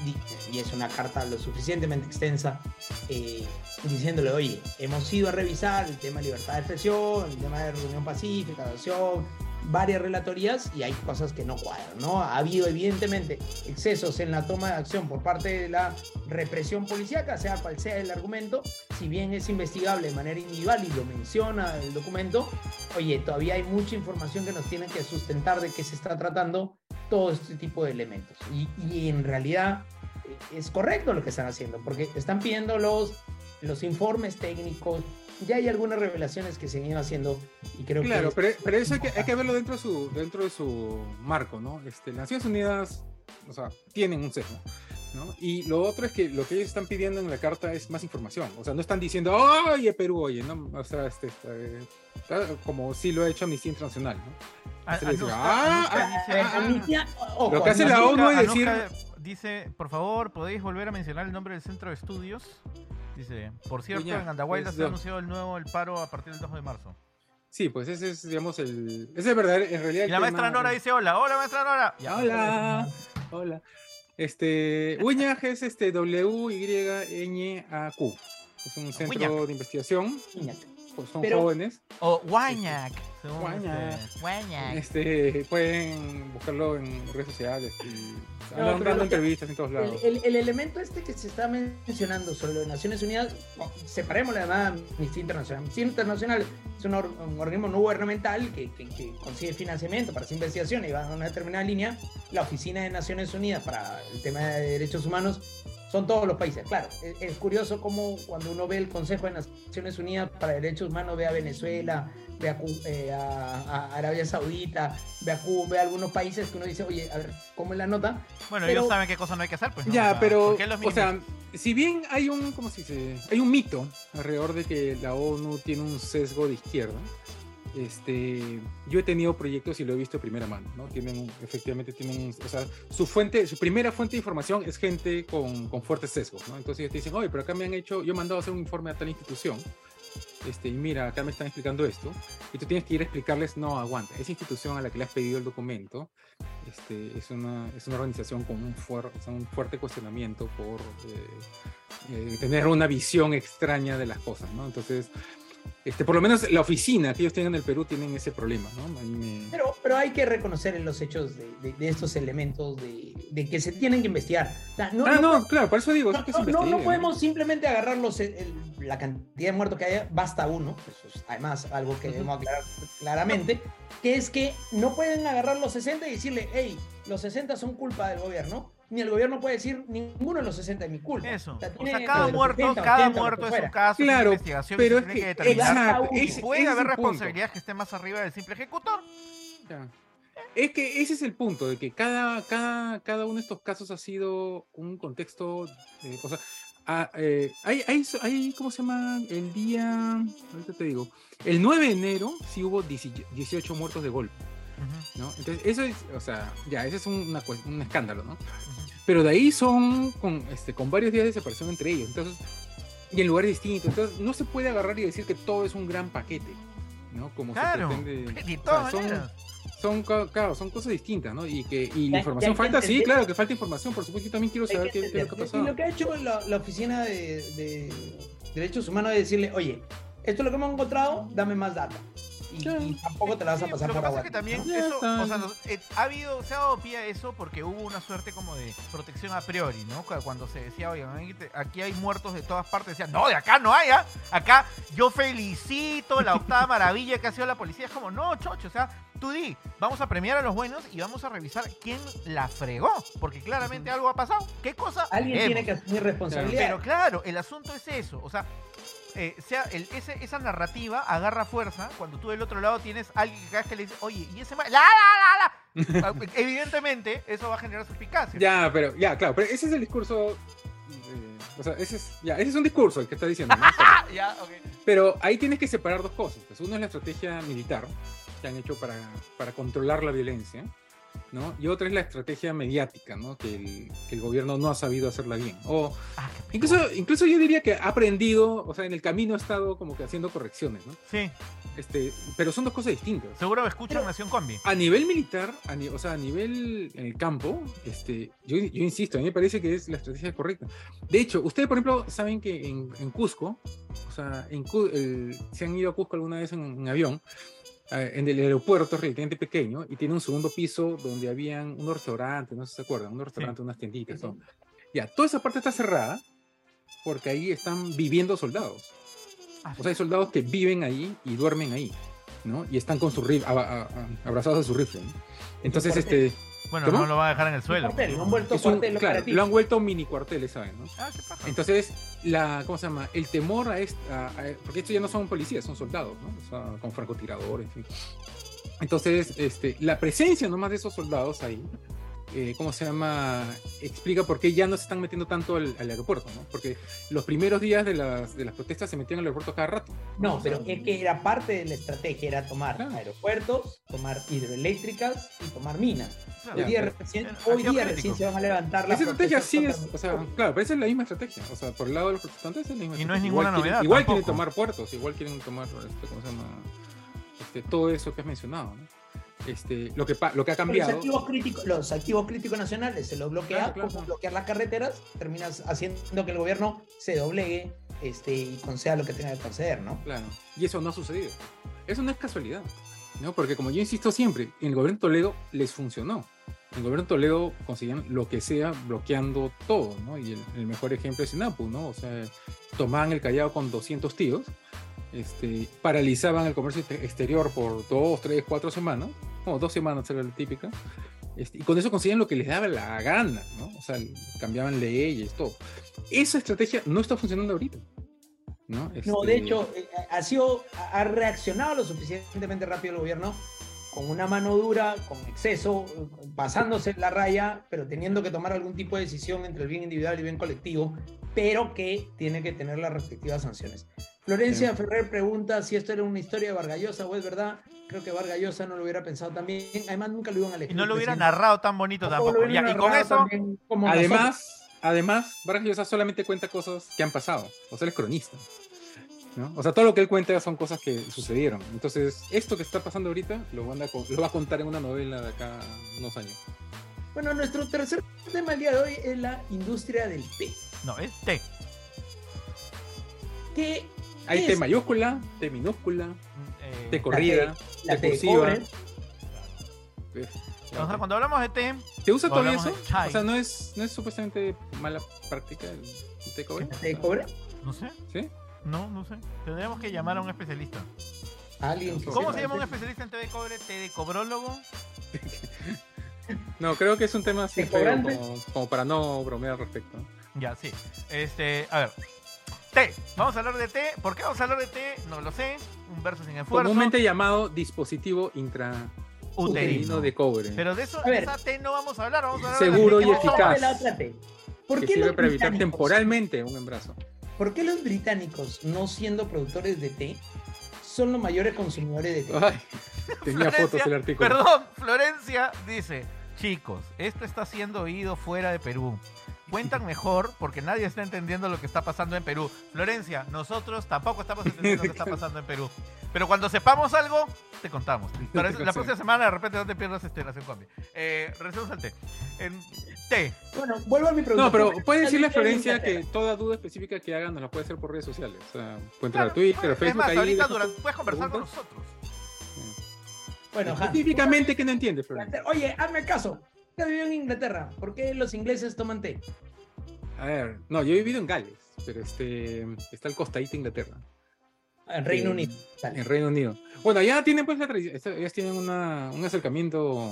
y es una carta lo suficientemente extensa, eh, diciéndole, oye, hemos ido a revisar el tema de libertad de expresión, el tema de reunión pacífica, de acción, varias relatorías y hay cosas que no cuadran, ¿no? Ha habido evidentemente excesos en la toma de acción por parte de la represión policíaca, sea cual sea el argumento, si bien es investigable de manera individual y lo menciona el documento, oye, todavía hay mucha información que nos tiene que sustentar de qué se está tratando todo este tipo de elementos. Y, y en realidad eh, es correcto lo que están haciendo, porque están pidiendo los, los informes técnicos, ya hay algunas revelaciones que se han ido haciendo y creo Claro, que... pero, pero eso hay que, hay que verlo dentro de su, dentro de su marco, ¿no? Este, Naciones Unidas, o sea, tienen un sesgo, ¿no? Y lo otro es que lo que ellos están pidiendo en la carta es más información, o sea, no están diciendo, oye, Perú, oye, ¿no? O sea, este, este, está como sí lo ha hecho Amnistía Internacional, ¿no? Ah, Lo que hace la ONU es decir- Anuska dice, por favor, ¿podéis volver a mencionar el nombre del centro de estudios? Dice, por cierto, Uña, en Andahuayla se ha do- anunciado el nuevo el paro a partir del 2 de marzo. Sí, pues ese es, digamos, el. Ese es verdadero, en realidad. Y la maestra tema- Nora dice, hola, hola maestra Nora. Ya. Hola, hola. Este, Uñaj es este W-Y-N-A-Q. Es un centro de investigación, Imagínate. Pues son Pero- jóvenes. O Guañac. Guañac. este, pueden buscarlo en redes sociales y No, dando entrevistas en todos El, lados. el- el elemento este que se está mencionando sobre lo de Naciones Unidas, separemos la llamada Amnistía Internacional. Amnistía Internacional es un, or- un organismo no gubernamental que, que- que consigue financiamiento para hacer investigación y va a una determinada línea. La Oficina de Naciones Unidas para el tema de derechos humanos son todos los países. Claro, es, es curioso cómo cuando uno ve el Consejo de Naciones Unidas para Derechos Humanos, ve a Venezuela, ve a, Cu- eh, a- a Arabia Saudita, ve a Cuba, ve a algunos países que uno dice, oye, a ver, ¿cómo es la nota? Bueno, pero- ellos saben qué cosa no hay que hacer, pues. ¿no? O Ya, sea, pero, ¿por qué los o sea, si bien hay un, ¿cómo se dice? Hay un mito alrededor de que la ONU tiene un sesgo de izquierda. Este, yo he tenido proyectos y lo he visto de primera mano, ¿no? Tienen, efectivamente tienen, o sea, su fuente, su primera fuente de información es gente con, con fuertes sesgos, ¿no? Entonces te dicen, oye, pero acá me han hecho, yo he mandado a hacer un informe a tal institución, este, y mira, acá me están explicando esto, y tú tienes que ir a explicarles, no, aguanta, esa institución a la que le has pedido el documento, este, es, una, es una organización con un fuerte cuestionamiento por eh, eh, tener una visión extraña de las cosas, ¿no? Entonces, este, por lo menos la oficina que ellos tienen en el Perú tienen ese problema, ¿no? Ahí me- Pero, pero hay que reconocer en los hechos de, de- de estos elementos de, de que se tienen que investigar. O sea, no, ah, no no, claro, por eso digo, No, es que no, se no, podemos simplemente agarrar los, el- la cantidad de muertos que haya, basta uno, eso es además algo que debemos aclarar claramente, que es que no pueden agarrar los 60 y decirle, hey, los 60 son culpa del gobierno, ni el gobierno puede decir, ninguno de los 60 es mi culpa. Eso. O sea, O sea, cada muerto, 70, cada 80, muerto es un caso Claro, de investigación pero es que que exacto, Y ese- puede es haber responsabilidades que estén más arriba del simple ejecutor. Ya. Es que ese es el punto, de que cada, cada, cada uno de estos casos ha sido un contexto, de, o sea, ah, eh, hay, hay, hay, ¿cómo se llama? El día, ahorita te digo, el 9 de enero sí hubo 18 muertos de golpe, ¿no? Entonces, eso es, o sea, ya, ese es un, una un escándalo, ¿no? Pero de ahí son con, este, con varios días de separación entre ellos, entonces, y en lugares distintos, entonces no se puede agarrar y decir que todo es un gran paquete, ¿no? Como Claro, se pretende. [LAUGHS] o sea, son- son, claro, son cosas distintas, ¿no? Y que y la información falta, sí, claro que falta información, por supuesto, yo también quiero saber qué, qué es lo que ha pasado. Y lo que ha hecho la, la oficina de, de derechos humanos es decirle, oye, esto es lo que hemos encontrado, dame más data. Y, tampoco te la vas a Sí, pasar que por agua. es que también eso, o sea, nos- eh, ha habido, se ha dado pie a eso porque hubo una suerte como de protección a priori, ¿no? Cu- Cuando se decía, oigan, aquí hay muertos de todas partes, decían, no, de acá no hay, ¿ah? Acá yo felicito la octava maravilla que ha sido la policía. Es como, no, chocho, o sea, tú di, vamos a premiar a los buenos y vamos a revisar quién la fregó, porque claramente algo ha pasado. ¿Qué cosa? Alguien tiene que asumir responsabilidad. Pero claro, el asunto es eso. O sea, eh, sea el- ese- esa narrativa agarra fuerza cuando tú del otro lado tienes a alguien que le dice, oye, y ese ¡La, la, la, la! [LAUGHS] Ah, Evidentemente, eso va a generar suspicacia. Ya, pero, ya, claro, pero ese es el discurso. eh, o sea, ese es, ya, ese es un discurso el que está diciendo, ¿no? Ah, [LAUGHS] ya, ok. Pero ahí tienes que separar dos cosas. Pues uno es la estrategia militar que han hecho para, para controlar la violencia, ¿no? Y otra es la estrategia mediática, ¿no? Que el, que el gobierno no ha sabido hacerla bien. O Ah, incluso, incluso yo diría que ha aprendido, o sea, en el camino ha estado como que haciendo correcciones, ¿no? Sí, Este, pero son dos cosas distintas. seguro escuchan Pero- Nación Combi. A nivel militar, a ni- o sea, a nivel en el campo, este, yo, yo insisto, a mí me parece que es la estrategia correcta. De hecho, ustedes, por ejemplo, saben que en, en Cusco, o sea, en el- se han ido a Cusco alguna vez en, en avión, en el aeropuerto relativamente pequeño y tiene un segundo piso donde habían unos restaurantes, no sé si se acuerdan, unos restaurantes, unas tienditas. ¿no? Ya, toda esa parte está cerrada porque ahí están viviendo soldados. Ah, O sea, hay soldados que viven ahí y duermen ahí, ¿no? Y están con su rif- a- a- a- abrazados a su rifle. ¿no? Entonces, este, bueno, ¿cómo? no lo va a dejar en el suelo. cuartel, lo han vuelto un- cuartel claro, operativo. lo han vuelto mini cuarteles, ¿saben? ¿no? Ah, qué. Entonces, la, ¿cómo se llama? El temor a esta, porque estos ya no son policías, son soldados, ¿no? O sea, con francotiradores, en fin. Entonces, este, la presencia nomás de esos soldados ahí, eh, ¿cómo se llama? Explica por qué ya no se están metiendo tanto al, al aeropuerto, ¿no? Porque los primeros días de las, de las protestas se metían al aeropuerto cada rato. No, O sea, pero es que era parte de la estrategia, era tomar Claro. aeropuertos, tomar hidroeléctricas y tomar minas. Claro. Hoy día, pero- recién, Era hoy día geopolítico. recién se van a levantar las Esa estrategia sí es, o sea, claro, pero esa es la misma estrategia. O sea, por el lado de los protestantes es la misma Y no es estrategia. ninguna igual quieren- novedad Igual quieren tomar puertos, igual quieren tomar, este, ¿cómo se llama? Este, todo eso que has mencionado, ¿no? Este, lo, que, lo que ha Pero Los cambiado. activos, los activos críticos nacionales se los bloquea, Claro, claro, como bloquear las carreteras, terminas haciendo que el gobierno se doblegue este, y conceda lo que tenga que conceder, ¿no? Claro. Y eso no ha sucedido. Eso no es casualidad. ¿no? Porque como yo insisto siempre, en el gobierno de Toledo les funcionó. En el gobierno de Toledo conseguían lo que sea bloqueando todo, ¿no? Y el, el mejor ejemplo es Sinapu, ¿no? O sea, tomaban el Callao con 200 tíos, este, paralizaban el comercio exte- exterior por dos, tres, cuatro semanas, como dos semanas era la típica, este, y con eso conseguían lo que les daba la gana, ¿no? O sea, cambiaban leyes, todo. Esa estrategia no está funcionando ahorita. No, No, de Este, hecho, eh, ha sido, ha reaccionado lo suficientemente rápido el gobierno con una mano dura, con exceso, pasándose la raya, pero teniendo que tomar algún tipo de decisión entre el bien individual y el bien colectivo, pero que tiene que tener las respectivas sanciones. Florencia Sí. Ferrer pregunta si esto era una historia de Vargallosa o es verdad. Creo que Vargallosa no lo hubiera pensado también. Además, nunca lo iban a elegir. Y no lo hubiera presidente. narrado tan bonito Tampoco Ya, y con eso, también como nosotros. Además, además, Vargas Llosa solamente cuenta cosas que han pasado. O sea, él es cronista. ¿no? O sea, todo lo que él cuenta son cosas que sucedieron. Entonces, esto que está pasando ahorita lo, van a co- lo va a contar en una novela de acá unos años. Bueno, nuestro tercer tema el día de hoy es la industria del té. no, es T. ¿Qué Hay T mayúscula, T minúscula, Eh, T corrida, la T té de cursiva. cobre? eh, o sea, cuando hablamos de T, ¿Te usa todavía eso? de. O sea, no es, no es supuestamente mala práctica el, el té cobre. ¿La té de cobre? no sé. ¿Sí? No, no sé. Tendríamos que llamar a un especialista. Alguien que ¿Cómo se llama un de- especialista en TV Cobre? ¿TV Cobrólogo? No, creo que es un tema así ¿De como, como para no bromear al respecto. Ya, sí. Este, a ver. T. Vamos a hablar de T. ¿Por qué vamos a hablar de T? No lo sé. Un verso sin esfuerzo. Comúnmente llamado dispositivo intrauterino uterino. de cobre. Pero de eso, esa T no vamos a hablar. Vamos a hablar Seguro de y eficaz. la otra. ¿Por que qué, sirve para evitar temporalmente un embarazo. ¿Por qué los británicos, no siendo productores de té, son los mayores consumidores de té? Ay, tenía Florencia, fotos el artículo. Perdón, Florencia dice, chicos, esto está siendo oído fuera de Perú. Cuentan mejor porque nadie está entendiendo lo que está pasando en Perú. Florencia, nosotros tampoco estamos entendiendo lo que está pasando en Perú. Pero cuando sepamos algo, te contamos. Para eso- la próxima semana de repente no te pierdas este Nación Combi. Eh, regresemos al té. En té. Bueno, vuelvo a mi pregunta. No, pero ¿Por qué puede decirle a Florencia que toda duda específica que haga nos la puede hacer por redes sociales. O sea, puede entrar Claro, a Twitter, a es Facebook, más, ahí ahorita durante- puedes conversar con nosotros. Bueno, Específicamente, ¿qué no entiende, Florencia? Oye, hazme caso. Vivo en Inglaterra. ¿Por qué los ingleses toman té? A ver, no, yo he vivido en Gales, pero este está el costadito de Inglaterra, En Reino Eh, Unido. Dale. en Reino Unido. Bueno, ya tienen pues la tradición, ellos tienen una, un acercamiento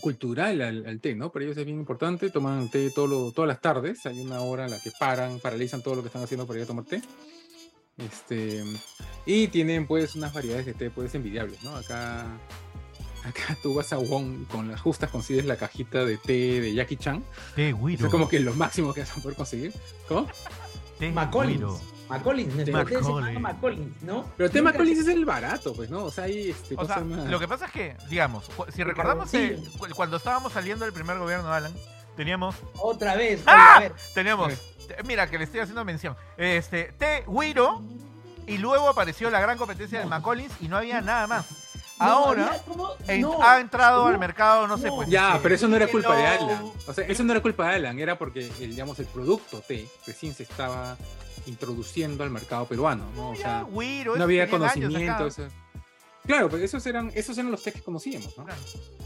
cultural al, al té, ¿no? Para ellos es bien importante, toman té todo lo- todas las tardes, hay una hora en la que paran, paralizan todo lo que están haciendo para ir a tomar té. Este, y tienen pues unas variedades de té pues envidiables, ¿no? Acá, acá tú vas a Wong y con las justas consigues la cajita de té de Jackie Chan. Té, Guiro. es como que lo máximo que vas a poder conseguir. ¿Cómo? té, té llama Macaulay. Macollins, ¿no? Pero el se- Collins es el barato, pues, ¿no? O sea, ahí este, O ¿cómo sea, se llama? lo que pasa es que, digamos, si recordamos sí. eh, cu- cuando estábamos saliendo del primer gobierno de Alan, teníamos, Otra vez. ¡Ah! a ver, teníamos, te- mira que le estoy haciendo mención, este, T. Guiro, y luego apareció la gran competencia de McCollins y no había nada más. Ahora en- no, ha entrado al mercado, no sé, pues. Ya, pero eso no era culpa de. Alan. O sea, eso no era culpa de Alan, era porque, el, digamos, el producto té recién se estaba introduciendo al mercado peruano, ¿no? O Ya, sea, Guiro, no había conocimiento. o sea. Claro, pues esos eran, esos eran los tés que conocíamos, ¿no? Claro.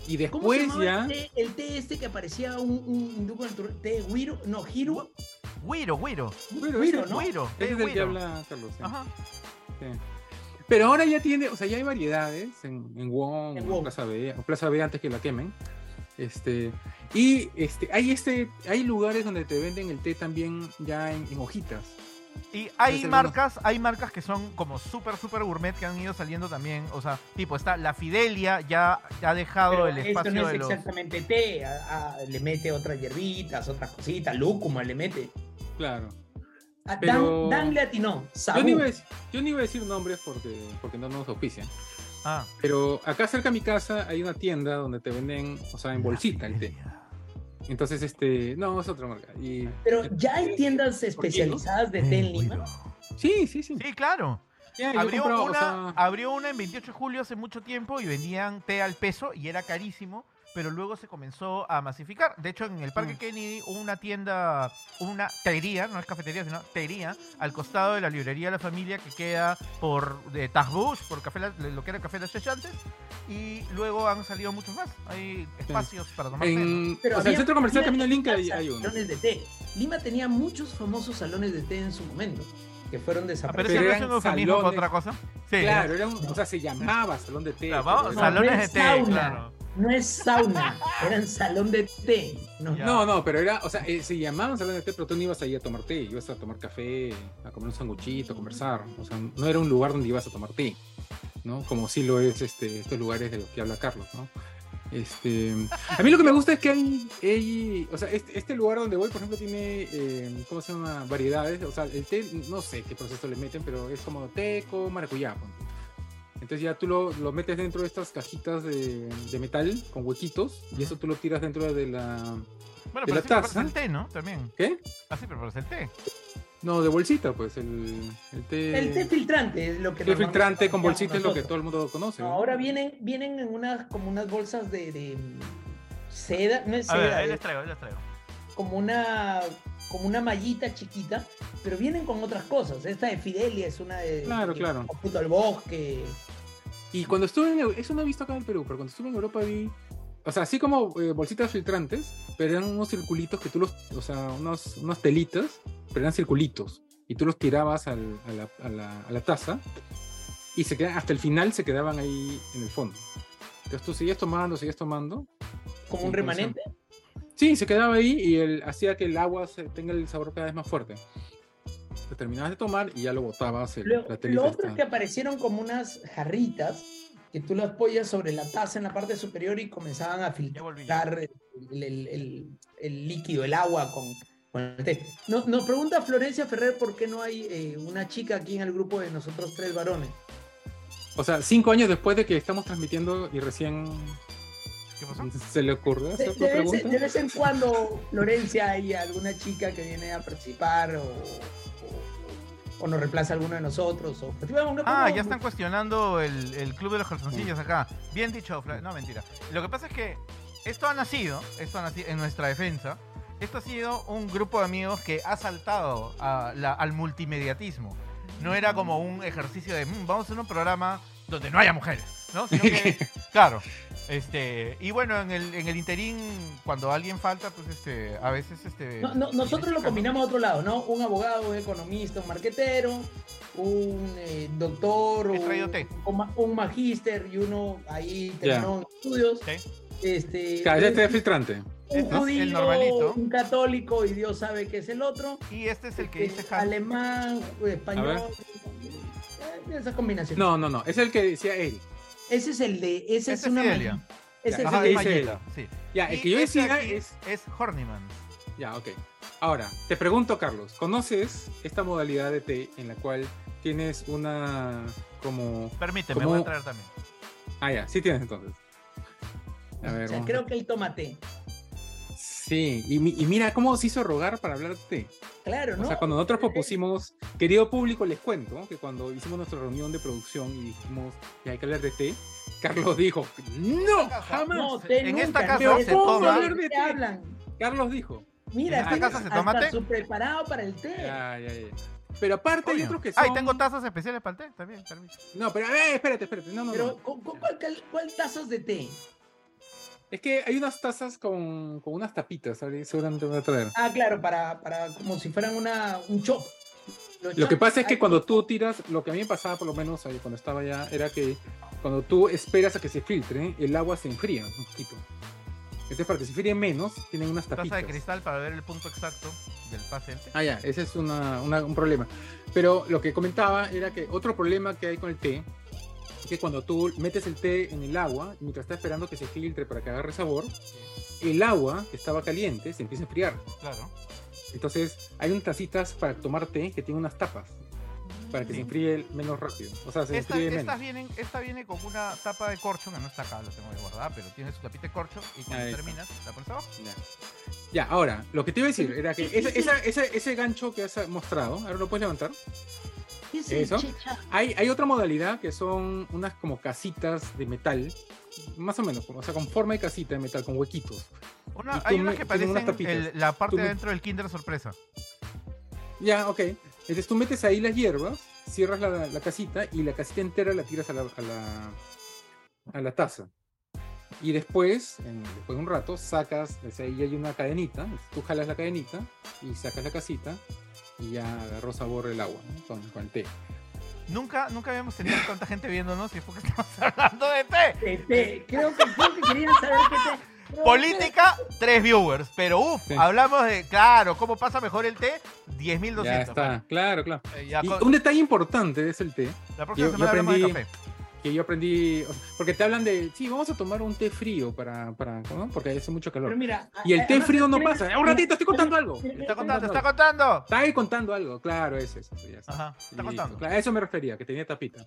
Y ¿Cómo se después ya... el, té, el té este que aparecía un, un hindú natural? ¿Té Wiro? No, Hiro. Bueno, Wiro, ese- ¿no? Té, es el que habla Carlos. sí. Ajá. Sí. Pero ahora ya tiene, o sea, ya hay variedades en, en Wong, En Wong. Plaza B, o Plaza B antes que la quemen. Este, y este, hay este, hay lugares donde te venden el té también ya en, en hojitas. Y hay Entonces, marcas, hay marcas que son como súper, súper gourmet que han ido saliendo también. O sea, tipo, está la Fidelia, ya ya ha dejado Pero el esto espacio no es de los. exactamente té. a- a- le mete otras hierbitas, otras cositas, lúcuma le mete. Claro. A Pero- Dan, Dan le atinó. Yo no, iba a decir, yo no iba a decir nombres porque, porque no nos auspician. Ah, Pero acá cerca de mi casa hay una tienda donde te venden, o sea, en bolsita el té. Entonces, este, no, es otra marca. Y, Pero ya hay tiendas especializadas de té en Lima. sí, sí, sí. Sí, claro. Abrió o una, sea, abrió una en 28 de julio hace mucho tiempo y vendían té al peso y era carísimo, pero luego se comenzó a masificar. De hecho, en el Parque Mm. Kennedy hubo una tienda, una teería, no es cafetería, sino teería, al costado de la librería de la familia que queda por de Tajbush, por café, lo que era Café Las Chechantes, y luego han salido muchos más. Hay espacios para tomar en, Pero o sea, el centro comercial Camino al Inca hay, hay uno. Salones de té. Lima tenía muchos famosos salones de té en su momento, que fueron Ah, pero desaparecidos. no es eran salones. otra cosa. Sí. Claro, era un- o sea, se llamaba salón de té. Pero salones de té, sauna. claro. No es sauna, eran salón de té. No. No, no, pero era, o sea, eh, se llamaban salón de té, pero tú no ibas ahí a tomar té, ibas a tomar café, a comer un sanguchito, a conversar. O sea, no era un lugar donde ibas a tomar té, ¿no? Como sí lo es este, estos lugares de los que habla Carlos, ¿no? Este, a mí lo que me gusta es que hay, hay- o sea, este, este lugar donde voy, por ejemplo, tiene, eh, ¿cómo se llama? Variedades, o sea, el té, no sé qué proceso le meten, pero es como té con maracuyá. ponte. Entonces ya tú lo, lo metes dentro de estas cajitas de, de metal con huequitos y eso tú lo tiras dentro de la... Bueno, de pero la así taza. el té, ¿no? También. ¿Qué? Así preparas el té. No, de bolsita, pues, el, el té... El té filtrante es lo que té normalmente filtrante con bolsita es lo que todo el mundo conoce. No, ahora vienen, vienen en unas, como unas bolsas de, de seda, no es A ver, seda, ahí es les traigo, ahí les traigo. como una, como una mallita chiquita, pero vienen con otras cosas. Esta de Fidelia es una de Claro, claro. Puto al bosque. Y cuando estuve en eso no he visto acá en Perú, pero cuando estuve en Europa vi, o sea, así como eh, bolsitas filtrantes, pero eran unos circulitos que tú los, o sea, unos, unos telitas, pero eran circulitos. y tú los tirabas al- a, la, a la- a la taza y se quedan, hasta el final se quedaban ahí en el fondo. Entonces tú seguías tomando, seguías tomando. Como un remanente. Sí, se quedaba ahí y el, hacía que el agua se, tenga el sabor cada vez más fuerte. Te terminabas de tomar y ya lo botabas. El, Lo, lo otro es que aparecieron como unas jarritas que tú las apoyas sobre la taza en la parte superior y comenzaban a filtrar el, el- el- el líquido, el agua con, con el té. No- nos pregunta Florencia Ferrer por qué no hay eh, una chica aquí en el grupo de nosotros tres varones. O sea, cinco años después de que estamos transmitiendo y recién ¿Qué pasó? se le ocurrió De, hacer de la vez, pregunta. de vez en cuando, Florencia, hay alguna chica que viene a participar o, o- o nos reemplaza a alguno de nosotros. O, pues, Ah, ya están cuestionando el, el club de los calzoncillos acá. Bien dicho, Fla- no mentira. Lo que pasa es que esto ha nacido, esto ha nacido en nuestra defensa. Esto ha sido un grupo de amigos que ha saltado a la- al multimediatismo. No era como un ejercicio de "Mm, vamos a hacer un programa donde no haya mujeres, ¿no? Sino que, [LAUGHS] claro. Este, y bueno, en el, en el interín, cuando alguien falta, pues este, a veces este. No, no, nosotros lo ¿no? combinamos a otro lado, ¿no? Un abogado, un economista, un marquetero, un eh, doctor, un, un ma- un magíster y uno ahí terminó en estudios. Este, Claro, ya un- te filtrante. un Este es el judío, normalito. un católico y Dios sabe que es el otro. Y este es el que este, dice alemán, español. eh, Esa combinación. No, no, no. Es el que decía Eric. Ese es el de. Ese Ese es una. Fidelia. Ese es Ajá, el que de. sí. Ya, el Y que yo decía aquí es. es Horniman. Ya, ok. Ahora, te pregunto, Carlos, ¿conoces esta modalidad de té en la cual tienes una como. Permíteme, ¿Cómo? voy a traer también. Ah, ya, sí tienes entonces. A ver, O sea, vamos creo a- que el tomate. Sí, y, y mira cómo se hizo rogar para hablar de té. Claro, ¿no? O sea, cuando nosotros propusimos, querido público, les cuento que cuando hicimos nuestra reunión de producción y dijimos que hay que hablar de té, Carlos dijo, no, jamás. No, té En nunca, esta casa ¿de se toma- hablar de té hablan? Carlos dijo. Mira, ¿En esta casa se toma té? preparado para el té. Ya, ya, ya. Pero aparte hay otros que son... Ay, tengo tazas especiales para el té también, permíteme. No, pero a ver, espérate, espérate. No, no, Pero, no. ¿cu- cu- ¿cuál, cuál- cuál tazas de té? Es que hay unas tazas con, con unas tapitas, ¿sabes? seguramente voy a traer. Ah, claro, para, para como si fueran una, un chop. Lo que pasa es que cuando tú tiras, lo que a mí me pasaba por lo menos ahí cuando estaba allá, era que cuando tú esperas a que se filtre, el agua se enfría un poquito. Entonces para que se enfríe menos, tienen unas Taza tapitas. de cristal para ver el punto exacto del pase. Ah, ya, ese es una- una- un problema. Pero lo que comentaba era que otro problema que hay con el té que cuando tú metes el té en el agua, mientras estás esperando que se filtre para que agarre sabor, el agua que estaba caliente se empieza a enfriar. Claro. Entonces hay unas tacitas para tomar té que tienen unas tapas para que Sí. se enfríe menos rápido. O sea, se Esta, enfríe menos. viene, esta viene con una tapa de corcho, que no está acá, la tengo ahí guardada, pero tiene su tapita de corcho y cuando Ahí está. terminas la pones abajo. Ya. Ya, ahora, lo que te iba a decir era que esa- esa- esa- ese gancho que has mostrado, ahora lo puedes levantar. ¿Qué es el ¿Eso? Hay, hay otra modalidad que son unas como casitas de metal, más o menos, o sea, con forma de casita de metal, con huequitos. Una- hay unas que unas parecen tapitas. el- la parte de dentro del Kinder sorpresa. Ya, ok. Entonces tú metes ahí las hierbas, cierras la, la casita y la casita entera la tiras a la, a la, a la taza. Y después, en- después de un rato, sacas, sea, ahí hay una cadenita, tú jalas la cadenita y sacas la casita y ya agarró sabor el agua ¿no? con, con el té. Nunca, nunca habíamos tenido tanta gente viéndonos y es porque estamos [LAUGHS] hablando de té. De té. Creo que, creo que querían saber qué té. Política, tres viewers. Pero uff, Sí. hablamos de, claro, ¿cómo pasa mejor el té? 10.200. Ya está, claro, claro. Eh, ya Y con- un detalle importante es el té, la próxima yo- yo semana hablamos de aprendí- café. Que yo aprendí, o sea, porque te hablan de, sí, vamos a tomar un té frío para, para ¿no? porque hace mucho calor. Pero mira, Y el té frío no pasa. Un ratito, estoy contando algo. Está contando, está contando. Está ahí contando algo, claro, es eso. ya está. Ajá, está contando. claro, a eso me refería, que tenía tapita.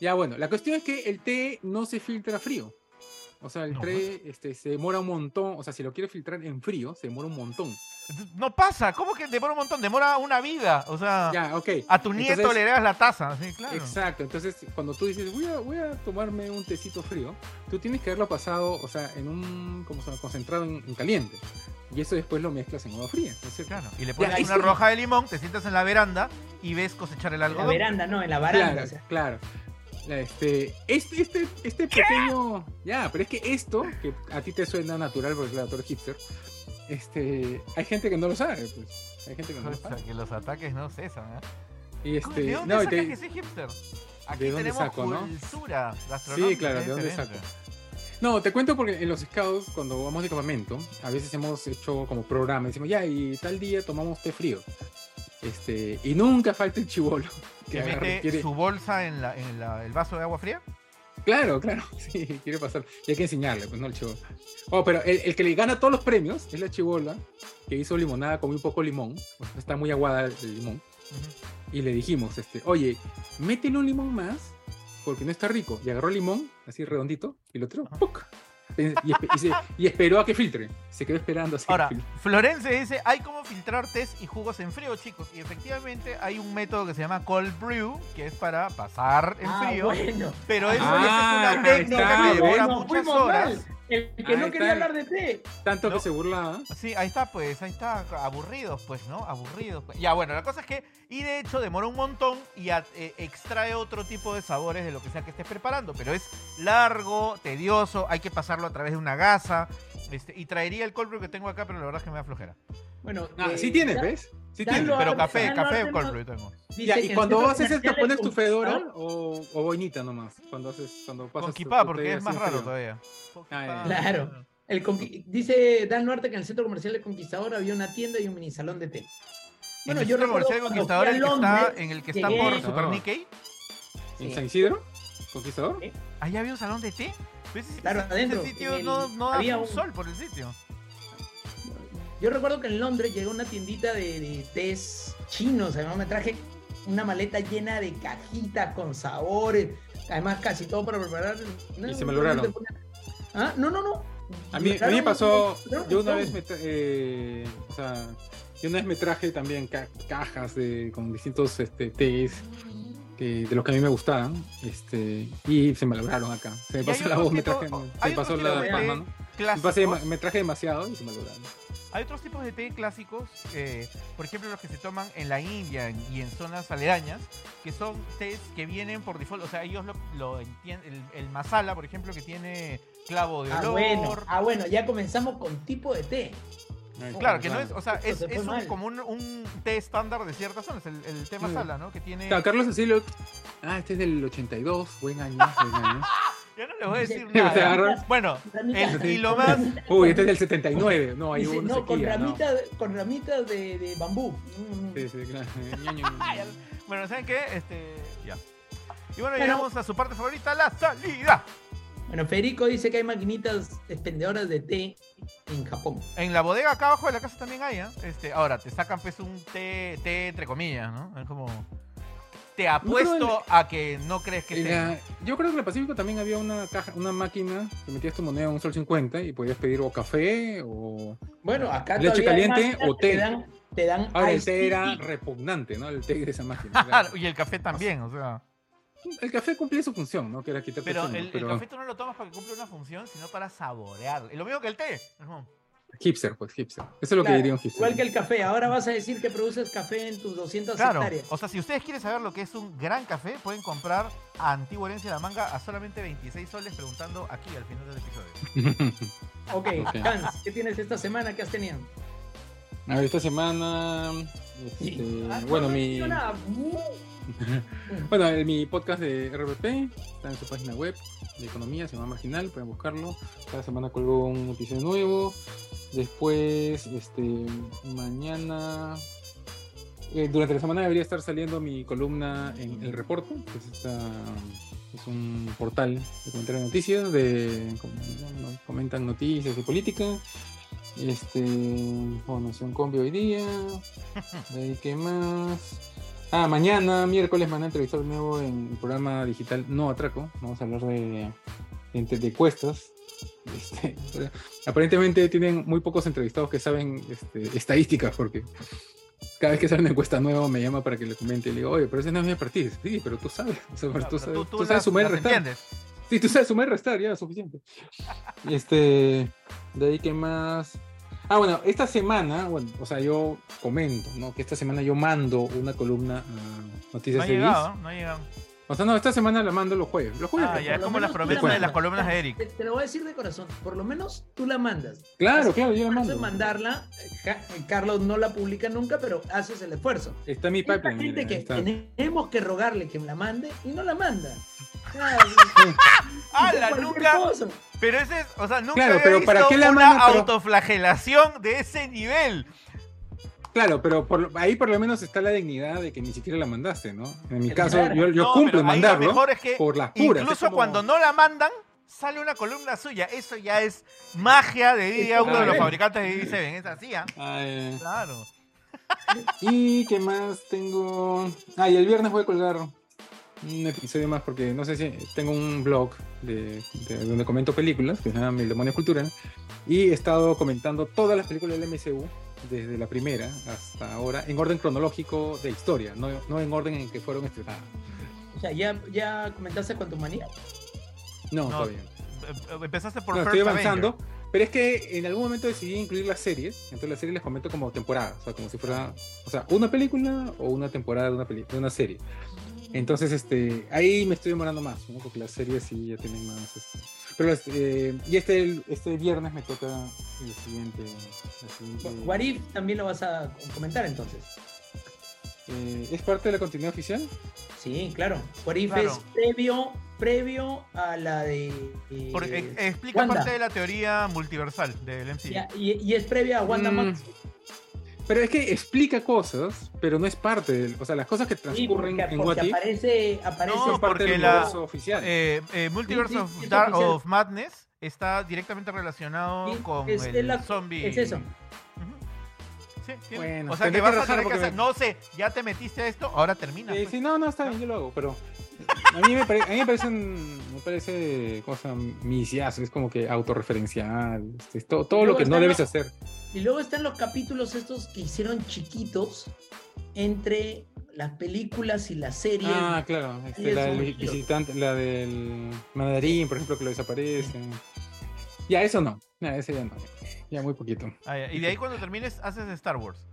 Ya bueno, la cuestión es que el té no se filtra frío. O sea, el No, té este, se demora un montón. O sea, si lo quieres filtrar en frío, se demora un montón. No pasa, ¿cómo que demora un montón? Demora una vida. O sea, Ya, ok. a tu nieto Entonces- le das la taza, sí, claro. Exacto, entonces cuando tú dices voy a, voy a tomarme un tecito frío, tú tienes que haberlo pasado, o sea, en un, como se concentrado en, en caliente. Y eso después lo mezclas en agua fría. ¿no es cierto? Claro, y le pones ahí una sí. roja de limón, te sientas en la veranda y ves cosechar el En la algodón. veranda, no, en la baranda. Claro, o sea. claro. La, Este, este, este, este pequeño. Ya, pero es que esto, que a ti te suena natural porque tú eres hipster. Este, hay gente que no lo sabe, pues. Hay gente que no lo sabe. que los ataques no cesan, ¿eh? Y este, ¿De dónde no, sacas te- que soy hipster? Aquí ¿De dónde saco, no? gastronómica. claro, ¿de dónde saco? no, te cuento porque en los scouts, cuando vamos de campamento, a veces hemos hecho como programa, decimos, ya, y tal día tomamos té frío. Este, y nunca falta el chivolo. [LAUGHS] Que Que mete quiere- su bolsa en, la, en la- el vaso de agua fría. Claro, claro, [LAUGHS] sí, quiere pasar. Y hay que enseñarle, pues no el chivolo. Oh, pero el, el que le gana todos los premios es la chivola, que hizo limonada con muy poco limón. está muy aguada el limón. Y le dijimos, este, oye, métele un limón más, porque no está rico. Y agarró el limón, así redondito, y lo tiró. ¡puc! Y, espe- y se- y esperó a que filtre. Se quedó esperando así. Ahora. Florence dice, hay como filtrar tés y jugos en frío, chicos. Y efectivamente hay un método que se llama cold brew, que es para pasar en Ah, frío. bueno. Pero eso, Ah, es una técnica está, que demora bueno, muchas horas. mal. El que Ahí no está. quería hablar de té. Tanto no. que se burlaba. Sí, ahí está, pues, ahí está, aburridos, pues, ¿no? Aburridos. pues. Ya, bueno, la cosa es que, y de hecho demora un montón y a- eh, extrae otro tipo de sabores de lo que sea que estés preparando, pero es largo, tedioso, hay que pasarlo a través de una gasa, este, y traería el cold brew que tengo acá, pero la verdad es que me da flojera. Bueno, Ah, eh, sí tienes, ya- ¿ves? Sí tienes. lo- Pero café, café no. brew tengo. Ya, y cuando centro haces esto, ¿pones es tu fedora o, o boinita nomás? Cuando haces, cuando pasas Con kipá, porque es más raro frío. todavía. Ah. Claro. El dice Dan Norte que en el centro comercial de Conquistador había una tienda y un mini salón de té. Bueno, yo comercial Conquistador a el que está, en el que está llegué- por. Super Nikkei. ¿En Sí. San Isidro? ¿Conquistador? Sí. Ahí había un salón de té. Pues Claro, ese- adentro, Ese sitio en el- no, no había un un- sol por el sitio. Yo recuerdo que en Londres llegó una tiendita de, de tés chinos. Además, me traje una maleta llena de cajitas con sabores. Además, casi todo para preparar. Y se malograron. ¿Ah? No, no, no. A mí, a mí me pasó, yo una un vez me, tra- eh, o sea, yo una vez me traje también ca- cajas de, con distintos este, tés que, de los que a mí me gustaban, este, y se me lograron acá. Se me pasó la voz, me traje, se me pasó la. Me, pasé me traje demasiado y se me lograron. Hay otros tipos de té clásicos, eh, por ejemplo los que se toman en la India y en zonas aledañas, que son tés que vienen por default, o sea, ellos lo, lo entienden, el, el masala, por ejemplo, que tiene clavo de Ah olor. bueno, ah, bueno, ya comenzamos con tipo de té. Claro, que no es, o sea, es, es un- como un, un té estándar de ciertas zonas, el, el té masala, ¿no? Que tiene... Claro, Carlos Cecilio, ah, este es del 82, buen año, buen año. [LAUGHS] Ya no les voy a decir [LAUGHS] nada. Bueno, el- y lo más- Uy, este es del 79, no, hay una no, con ramitas, con ramitas de, de bambú. Mm, Sí, sí, claro. [LAUGHS] Bueno, ¿saben qué? Este, ya. Y bueno, Bueno. llegamos a su parte favorita, la salida. Bueno, Federico dice que hay maquinitas expendedoras de té en Japón. En la bodega acá abajo de la casa también hay, ¿eh? Este, ahora, te sacan pues un té, té entre comillas, ¿no? Es como... Te apuesto a que no crees que la- yo creo que en el Pacífico también había una caja, una máquina que metías tu moneda a un sol 50 y podías pedir o café o. Bueno, acá Leche caliente o té. Te dan, te dan Ahora el té era repugnante, ¿no? El té de esa máquina. Claro, y el café también, o sea. El café cumplía su función, ¿no? Que era quitarte Pero el, el pero café tú no lo tomas para que cumpla una función, sino para saborear. Es lo mismo que el té. Hipster, pues hipster. Eso es lo que diría un hipster. Igual que el café. Ahora vas a decir que produces café en tus 200 Claro, hectáreas. o sea, si ustedes quieren saber lo que es un gran café, pueden comprar a Antigua Herencia de la Manga a solamente 26 soles preguntando aquí al final del episodio. [LAUGHS] Ok, Ok. Hans, ¿qué tienes esta semana? ¿Qué has tenido? A ver, esta semana. este, Ah, bueno, no mi. [LAUGHS] Bueno, eh, mi podcast de RBP está en su página web de economía, se llama Marginal, pueden buscarlo. Cada semana colgo un episodio nuevo. Después, este, mañana, eh, durante la semana debería estar saliendo mi columna en El Reporte, que es, esta- es un portal de comentarios de noticias, de comentan noticias de política. Este, formación combi hoy día. [LAUGHS] ¿qué más? Ah, mañana, miércoles, me van a entrevistar de nuevo en el programa digital No Atraco. Vamos a hablar de, de, de encuestas. [LAUGHS] Este, aparentemente tienen muy pocos entrevistados que saben este, estadísticas, porque cada vez que sale una encuesta nueva me llama para que le comente y le digo, oye, pero ese no es mi partido. Sí, pero tú sabes. o sea, Claro, tú, sabes tú las- sabes sumar y restar. entiendes. Sí, tú sabes sumar y restar, ya, suficiente. [LAUGHS] Este, de ahí que más. Ah, bueno, esta semana, bueno, o sea, yo comento, ¿no? Que esta semana yo mando una columna a No Noticias ha de llegado, no ha llegado. O sea, no, esta semana la mando los jueves. Los jueves. Ah, ya es como las promesas de las columnas de Te, Eric. te lo voy a decir de corazón. Por lo menos tú la mandas. Claro, claro, yo la mando. de mandarla. Ja- Carlos no la publica nunca, pero haces el esfuerzo. Está mi Hay pipeline. gente mira, que está. tenemos que rogarle que la mande y no la manda. Ah, [LAUGHS] ¡Hala! Nunca. Pero ese es, o sea, nunca Claro, había pero ¿para qué la una? Pero- autoflagelación de ese nivel. Claro, pero por, ahí por lo menos está la dignidad de que ni siquiera la mandaste, ¿no? En mi caso, Claro. yo, yo No, cumplo en ahí lo mandarlo mejor es que por las puras. Incluso es como- cuando no la mandan, sale una columna suya. Eso ya es magia de diría uno de los fabricantes de D7. Es así, ¿ah? Ah, eh. Claro. [LAUGHS] Y qué más tengo. Ah, y el viernes voy a colgar un episodio más porque no sé si tengo un blog de, de donde comento películas que se llama El Demonio Cultura y he estado comentando todas las películas del MCU desde la primera hasta ahora en orden cronológico de historia, no, no en orden en que fueron estrenadas. O sea, ¿ya, ya comentaste con tu manía. No, No, todavía. Eh, Empezaste por No, First estoy avanzando, Avenger. pero es que en algún momento decidí incluir las series, entonces las series les comento como temporada, o sea, como si fuera, o sea, una película o una temporada de una, peli- de una serie. Entonces, este, ahí me estoy demorando más, ¿no? porque las series sí ya tienen más, este, pero las- eh, y este, este viernes me toca el siguiente, la siguiente- What If también lo vas a comentar entonces. eh, ¿es parte de la continuidad oficial? Sí, claro. What If Claro. es previo, previo a la de. eh, Porque, eh, explica Wanda. parte de la teoría multiversal del MCU. Y, y es previa a Wanda Mm, Max. Pero es que explica cosas, pero no es parte del, o sea, las cosas que Sí, transcurren porque, en porque What If aparece, aparece No, parte porque del la- universo oficial. Eh, eh, Multiverse Sí, sí, of, es Dar- oficial. of Madness está directamente relacionado Sí, con es- el es la- zombie. es eso. Ujú. Sí, tiene- Bueno, o sea que tendré vas que a tener que porque hacer. me- No sé, ya te metiste a esto, ahora termina. Sí, pues. sí, no, no, está bien, yo lo hago, pero a mí me, pare- a mí me parece, un- me parece cosa misiazo, es como que autorreferencial, este, es todo, todo lo que no debes los- hacer. Y luego están los capítulos estos que hicieron chiquitos entre las películas y las series. Ah, claro, este, la del visitante, la del mandarín, por ejemplo, que lo desaparece. Ya, eso no, ya, ese ya no, ya muy poquito. Ah, ya. Y de ahí cuando termines, haces Star Wars.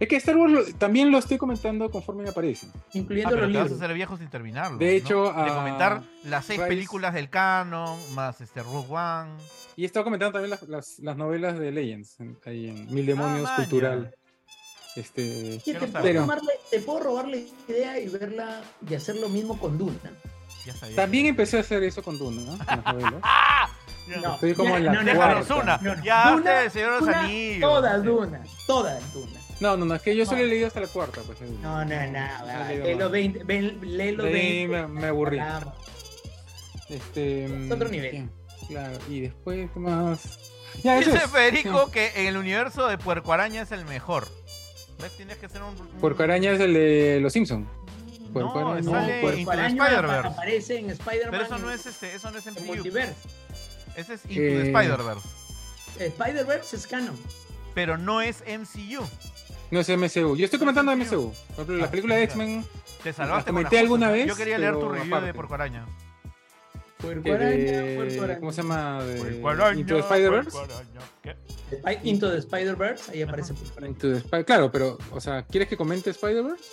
Es que Star Wars lo- también lo estoy comentando conforme me aparece. Ah, incluyendo pero los te vas a hacer viejo sin terminarlo. De ¿no? hecho, de a comentar las seis Rise- películas del canon, más este Rogue One. Y he estado comentando también las, las, las novelas de Legends, en- ahí en Mil Demonios Ah, Cultural. Este, te, puedo. Pero- tomarle- te puedo robar la idea y verla y hacer lo mismo con Duna. Ya sabía. también empecé a hacer eso con Duna, ¿no? Con las novelas. [LAUGHS] Ya. No, Estoy como en la no, no, Déjanos cuarta. una. No, no. Ya Duna, el Señor de los Anillos. Toda Sí. Duna, toda Duna. No, no, no, es que yo solo No. he leído hasta la cuarta. Pues, No, no, no. Lee los 20, ven- lee los Leí, 20. me, me aburrí. Este, Es otro nivel. ¿qué? Claro, y después, ¿qué más? Ya, Dice es. Federico [LAUGHS] que en el universo de Puerco Araña es el mejor. ¿Ves? Tienes que hacer un. Puerco Araña es el de Los Simpsons. No, Puerco Araña. No, sale Puerco Into the Araña Spider-Verse. aparece en Spider-Man. Pero eso no es este, eso no es en MCU. Multiverse. Ese es Into Eh, the Spider-Verse. Spider-Verse es canon. Pero no es MCU. No es MCU. Yo estoy comentando es MCU. Por ejemplo, Ah, las películas de. X-Men. Te salvaste. con comenté alguna cosas. vez, Yo quería leer tu review de aparte. Puerco Araña. Puerco eh, Araña, de- Puerco Araña. ¿Cómo se llama? De. Into the Spider-Verse. Into the Spider-Verse, ahí aparece Puerco Araña. Into the Spi- Claro, pero, o sea, ¿quieres que comente Spider-Verse?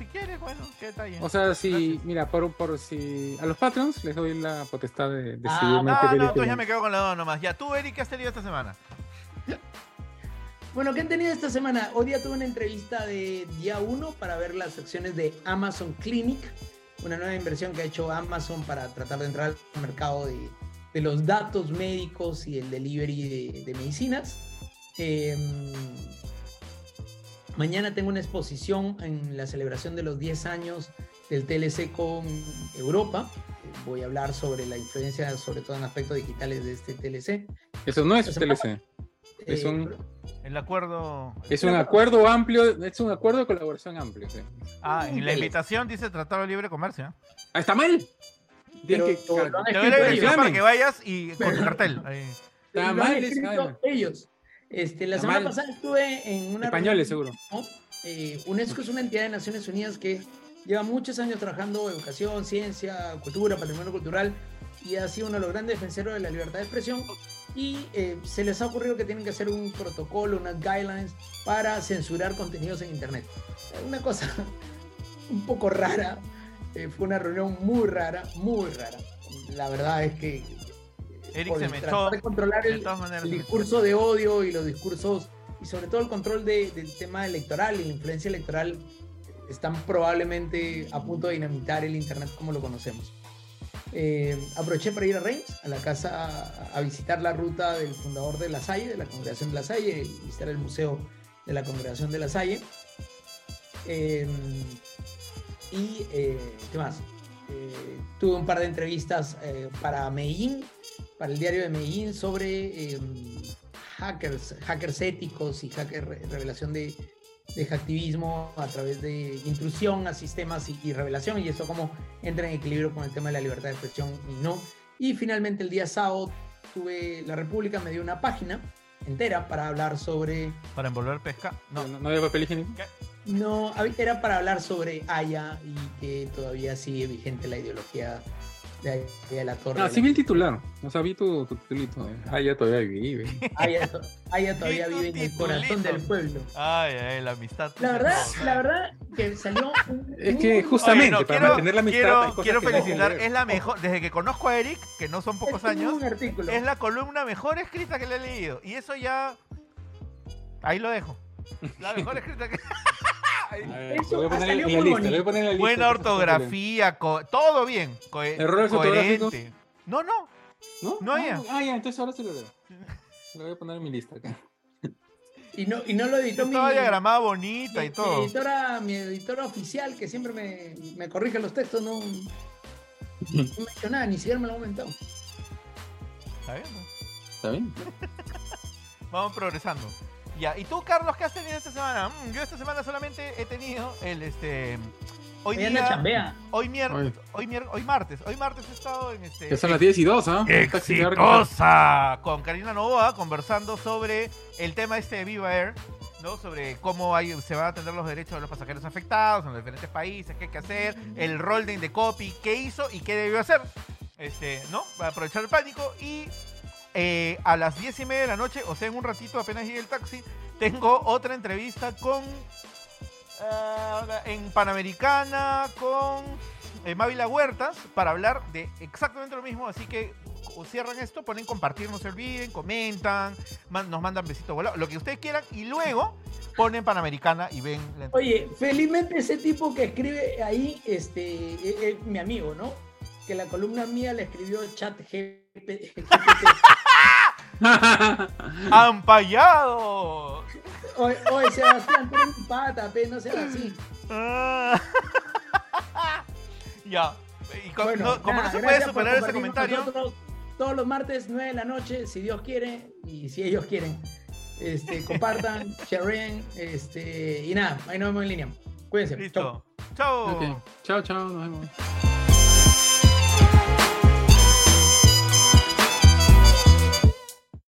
Si quieres, bueno, qué detalle. O sea, si, Gracias. mira, por, por si a los patrons les doy la potestad de decidirme Ah, no, no, película. entonces ya me quedo con la dos nomás. Ya, tú, Eric, ¿qué has tenido esta semana? Bueno, ¿qué han tenido esta semana? Hoy día tuve una entrevista de día 1 para ver las secciones de Amazon Clinic, una nueva inversión que ha hecho Amazon para tratar de entrar al mercado de, de los datos médicos y el delivery de, de medicinas. Eh, mañana tengo una exposición en la celebración de los 10 años del TLC con Europa. Voy a hablar sobre la influencia, sobre todo en aspectos digitales de este TLC. Eso no es Esa TLC. Es Eh, un- El acuerdo. Es un acuerdo amplio, es un acuerdo de colaboración amplio. sí. Ah, en la invitación dice Tratado de Libre Comercio. ¿eh? Ah, está mal. Pero que- Te doy la para que vayas y con tu cartel. ahí. Está mal, ellos. Este, la semana pasada estuve en una Españoles, seguro. ¿no? Eh, UNESCO es una entidad de Naciones Unidas que lleva muchos años trabajando educación, ciencia, cultura, patrimonio cultural y ha sido uno de los grandes defensores de la libertad de expresión y eh, se les ha ocurrido que tienen que hacer un protocolo, unas guidelines para censurar contenidos en internet. Una cosa [LAUGHS] un poco rara Eh, fue una reunión muy rara, muy rara. La verdad es que Eric se me tratar de controlar el, maneras. discurso de odio y los discursos y sobre todo el control de- del tema electoral y la influencia electoral están probablemente a punto de dinamitar el internet como lo conocemos. Eh, aproveché para ir a Reims, a la casa, a, a visitar la ruta del fundador de La Salle, de la Congregación de La Salle, visitar el museo de la Congregación de La Salle. Eh, y, eh, ¿qué más? Eh, tuve un par de entrevistas eh, para Medellín, para el diario de Medellín, sobre eh, hackers, hackers éticos y hacker, revelación de, de hacktivismo a través de intrusión a sistemas y, y revelación, y eso cómo entra en equilibrio con el tema de la libertad de expresión y no. Y finalmente el día sábado tuve, la República me dio una página entera para hablar sobre, Para envolver pesca. No. No, no había papel higiénico. no, era para hablar sobre Haya y que todavía sigue vigente la ideología de, de la torre. Ah, sí vi el titular. O sea, vi tu, tu titulito. eh. Ah, ya todavía vive. Haya, to- Haya todavía vive en el corazón del pueblo. Ay, ay, la amistad. La verdad, No, la verdad que salió un- Es que justamente Oye, no, para quiero, mantener la amistad. quiero, no felicitar, es la mejor, desde que conozco a Eric, que no son pocos es años, un artículo. es la columna mejor escrita que le he leído. Y eso ya. Ahí lo dejo. La mejor escrita que. [LAUGHS] Buena no ortografía, todo bien. co- ¿Errores coherente. No, no. ¿No? No ah, había. Ah, ya, entonces ahora sí lo leo. Lo voy a poner en mi lista acá. Y no, y no lo editó mi, Estaba diagramada bonita mi- y mi todo. editora, mi editora oficial, que siempre me, me corrige los textos, no, no me hecho nada, ni siquiera me lo ha comentado. Está bien, ¿no? ¿Está bien? [LAUGHS] Vamos progresando. Ya, ¿y tú, Carlos, qué has tenido esta semana? Mm, yo esta semana solamente he tenido el este. Hoy anda día, chambea. hoy miércoles, Hoy. hoy, mier- hoy martes, hoy martes he estado en este. Ya son las 10 y 2, ¿ah? Largo. exitosa con Karina Novoa conversando sobre el tema este de Viva Air, ¿no? Sobre cómo hay, se van a atender los derechos de los pasajeros afectados en los diferentes países, qué hay que hacer, el rol de Indecopi, qué hizo y qué debió hacer, este, ¿no? Para aprovechar el pánico y eh, a las 10 y media de la noche, o sea, en un ratito apenas llegue el taxi, tengo otra entrevista con ah, en Panamericana con eh, Mávila Huertas para hablar de exactamente lo mismo. Así que o cierran esto, ponen compartir, no se olviden, comentan, nos mandan besitos volados, lo que ustedes quieran, y luego ponen Panamericana y ven la. Oye, felizmente ese tipo que escribe ahí, este, es, es mi amigo, ¿no? Que la columna mía le escribió chat GPT. [LAUGHS] ¡Ampallado! Oye, oye, Sebastián, tú eres mi pata, pe, no seas así. [LAUGHS] Ya. Y co- Bueno, no- como nada, no se puede superar ese comentario, nosotros Todos los martes, 9 de la noche, si Dios quiere, y si ellos quieren, este, compartan, [LAUGHS] sharen, este, y nada, ahí nos vemos en línea. Cuídense. Chau. listo. Chao. Chao, chao, nos vemos.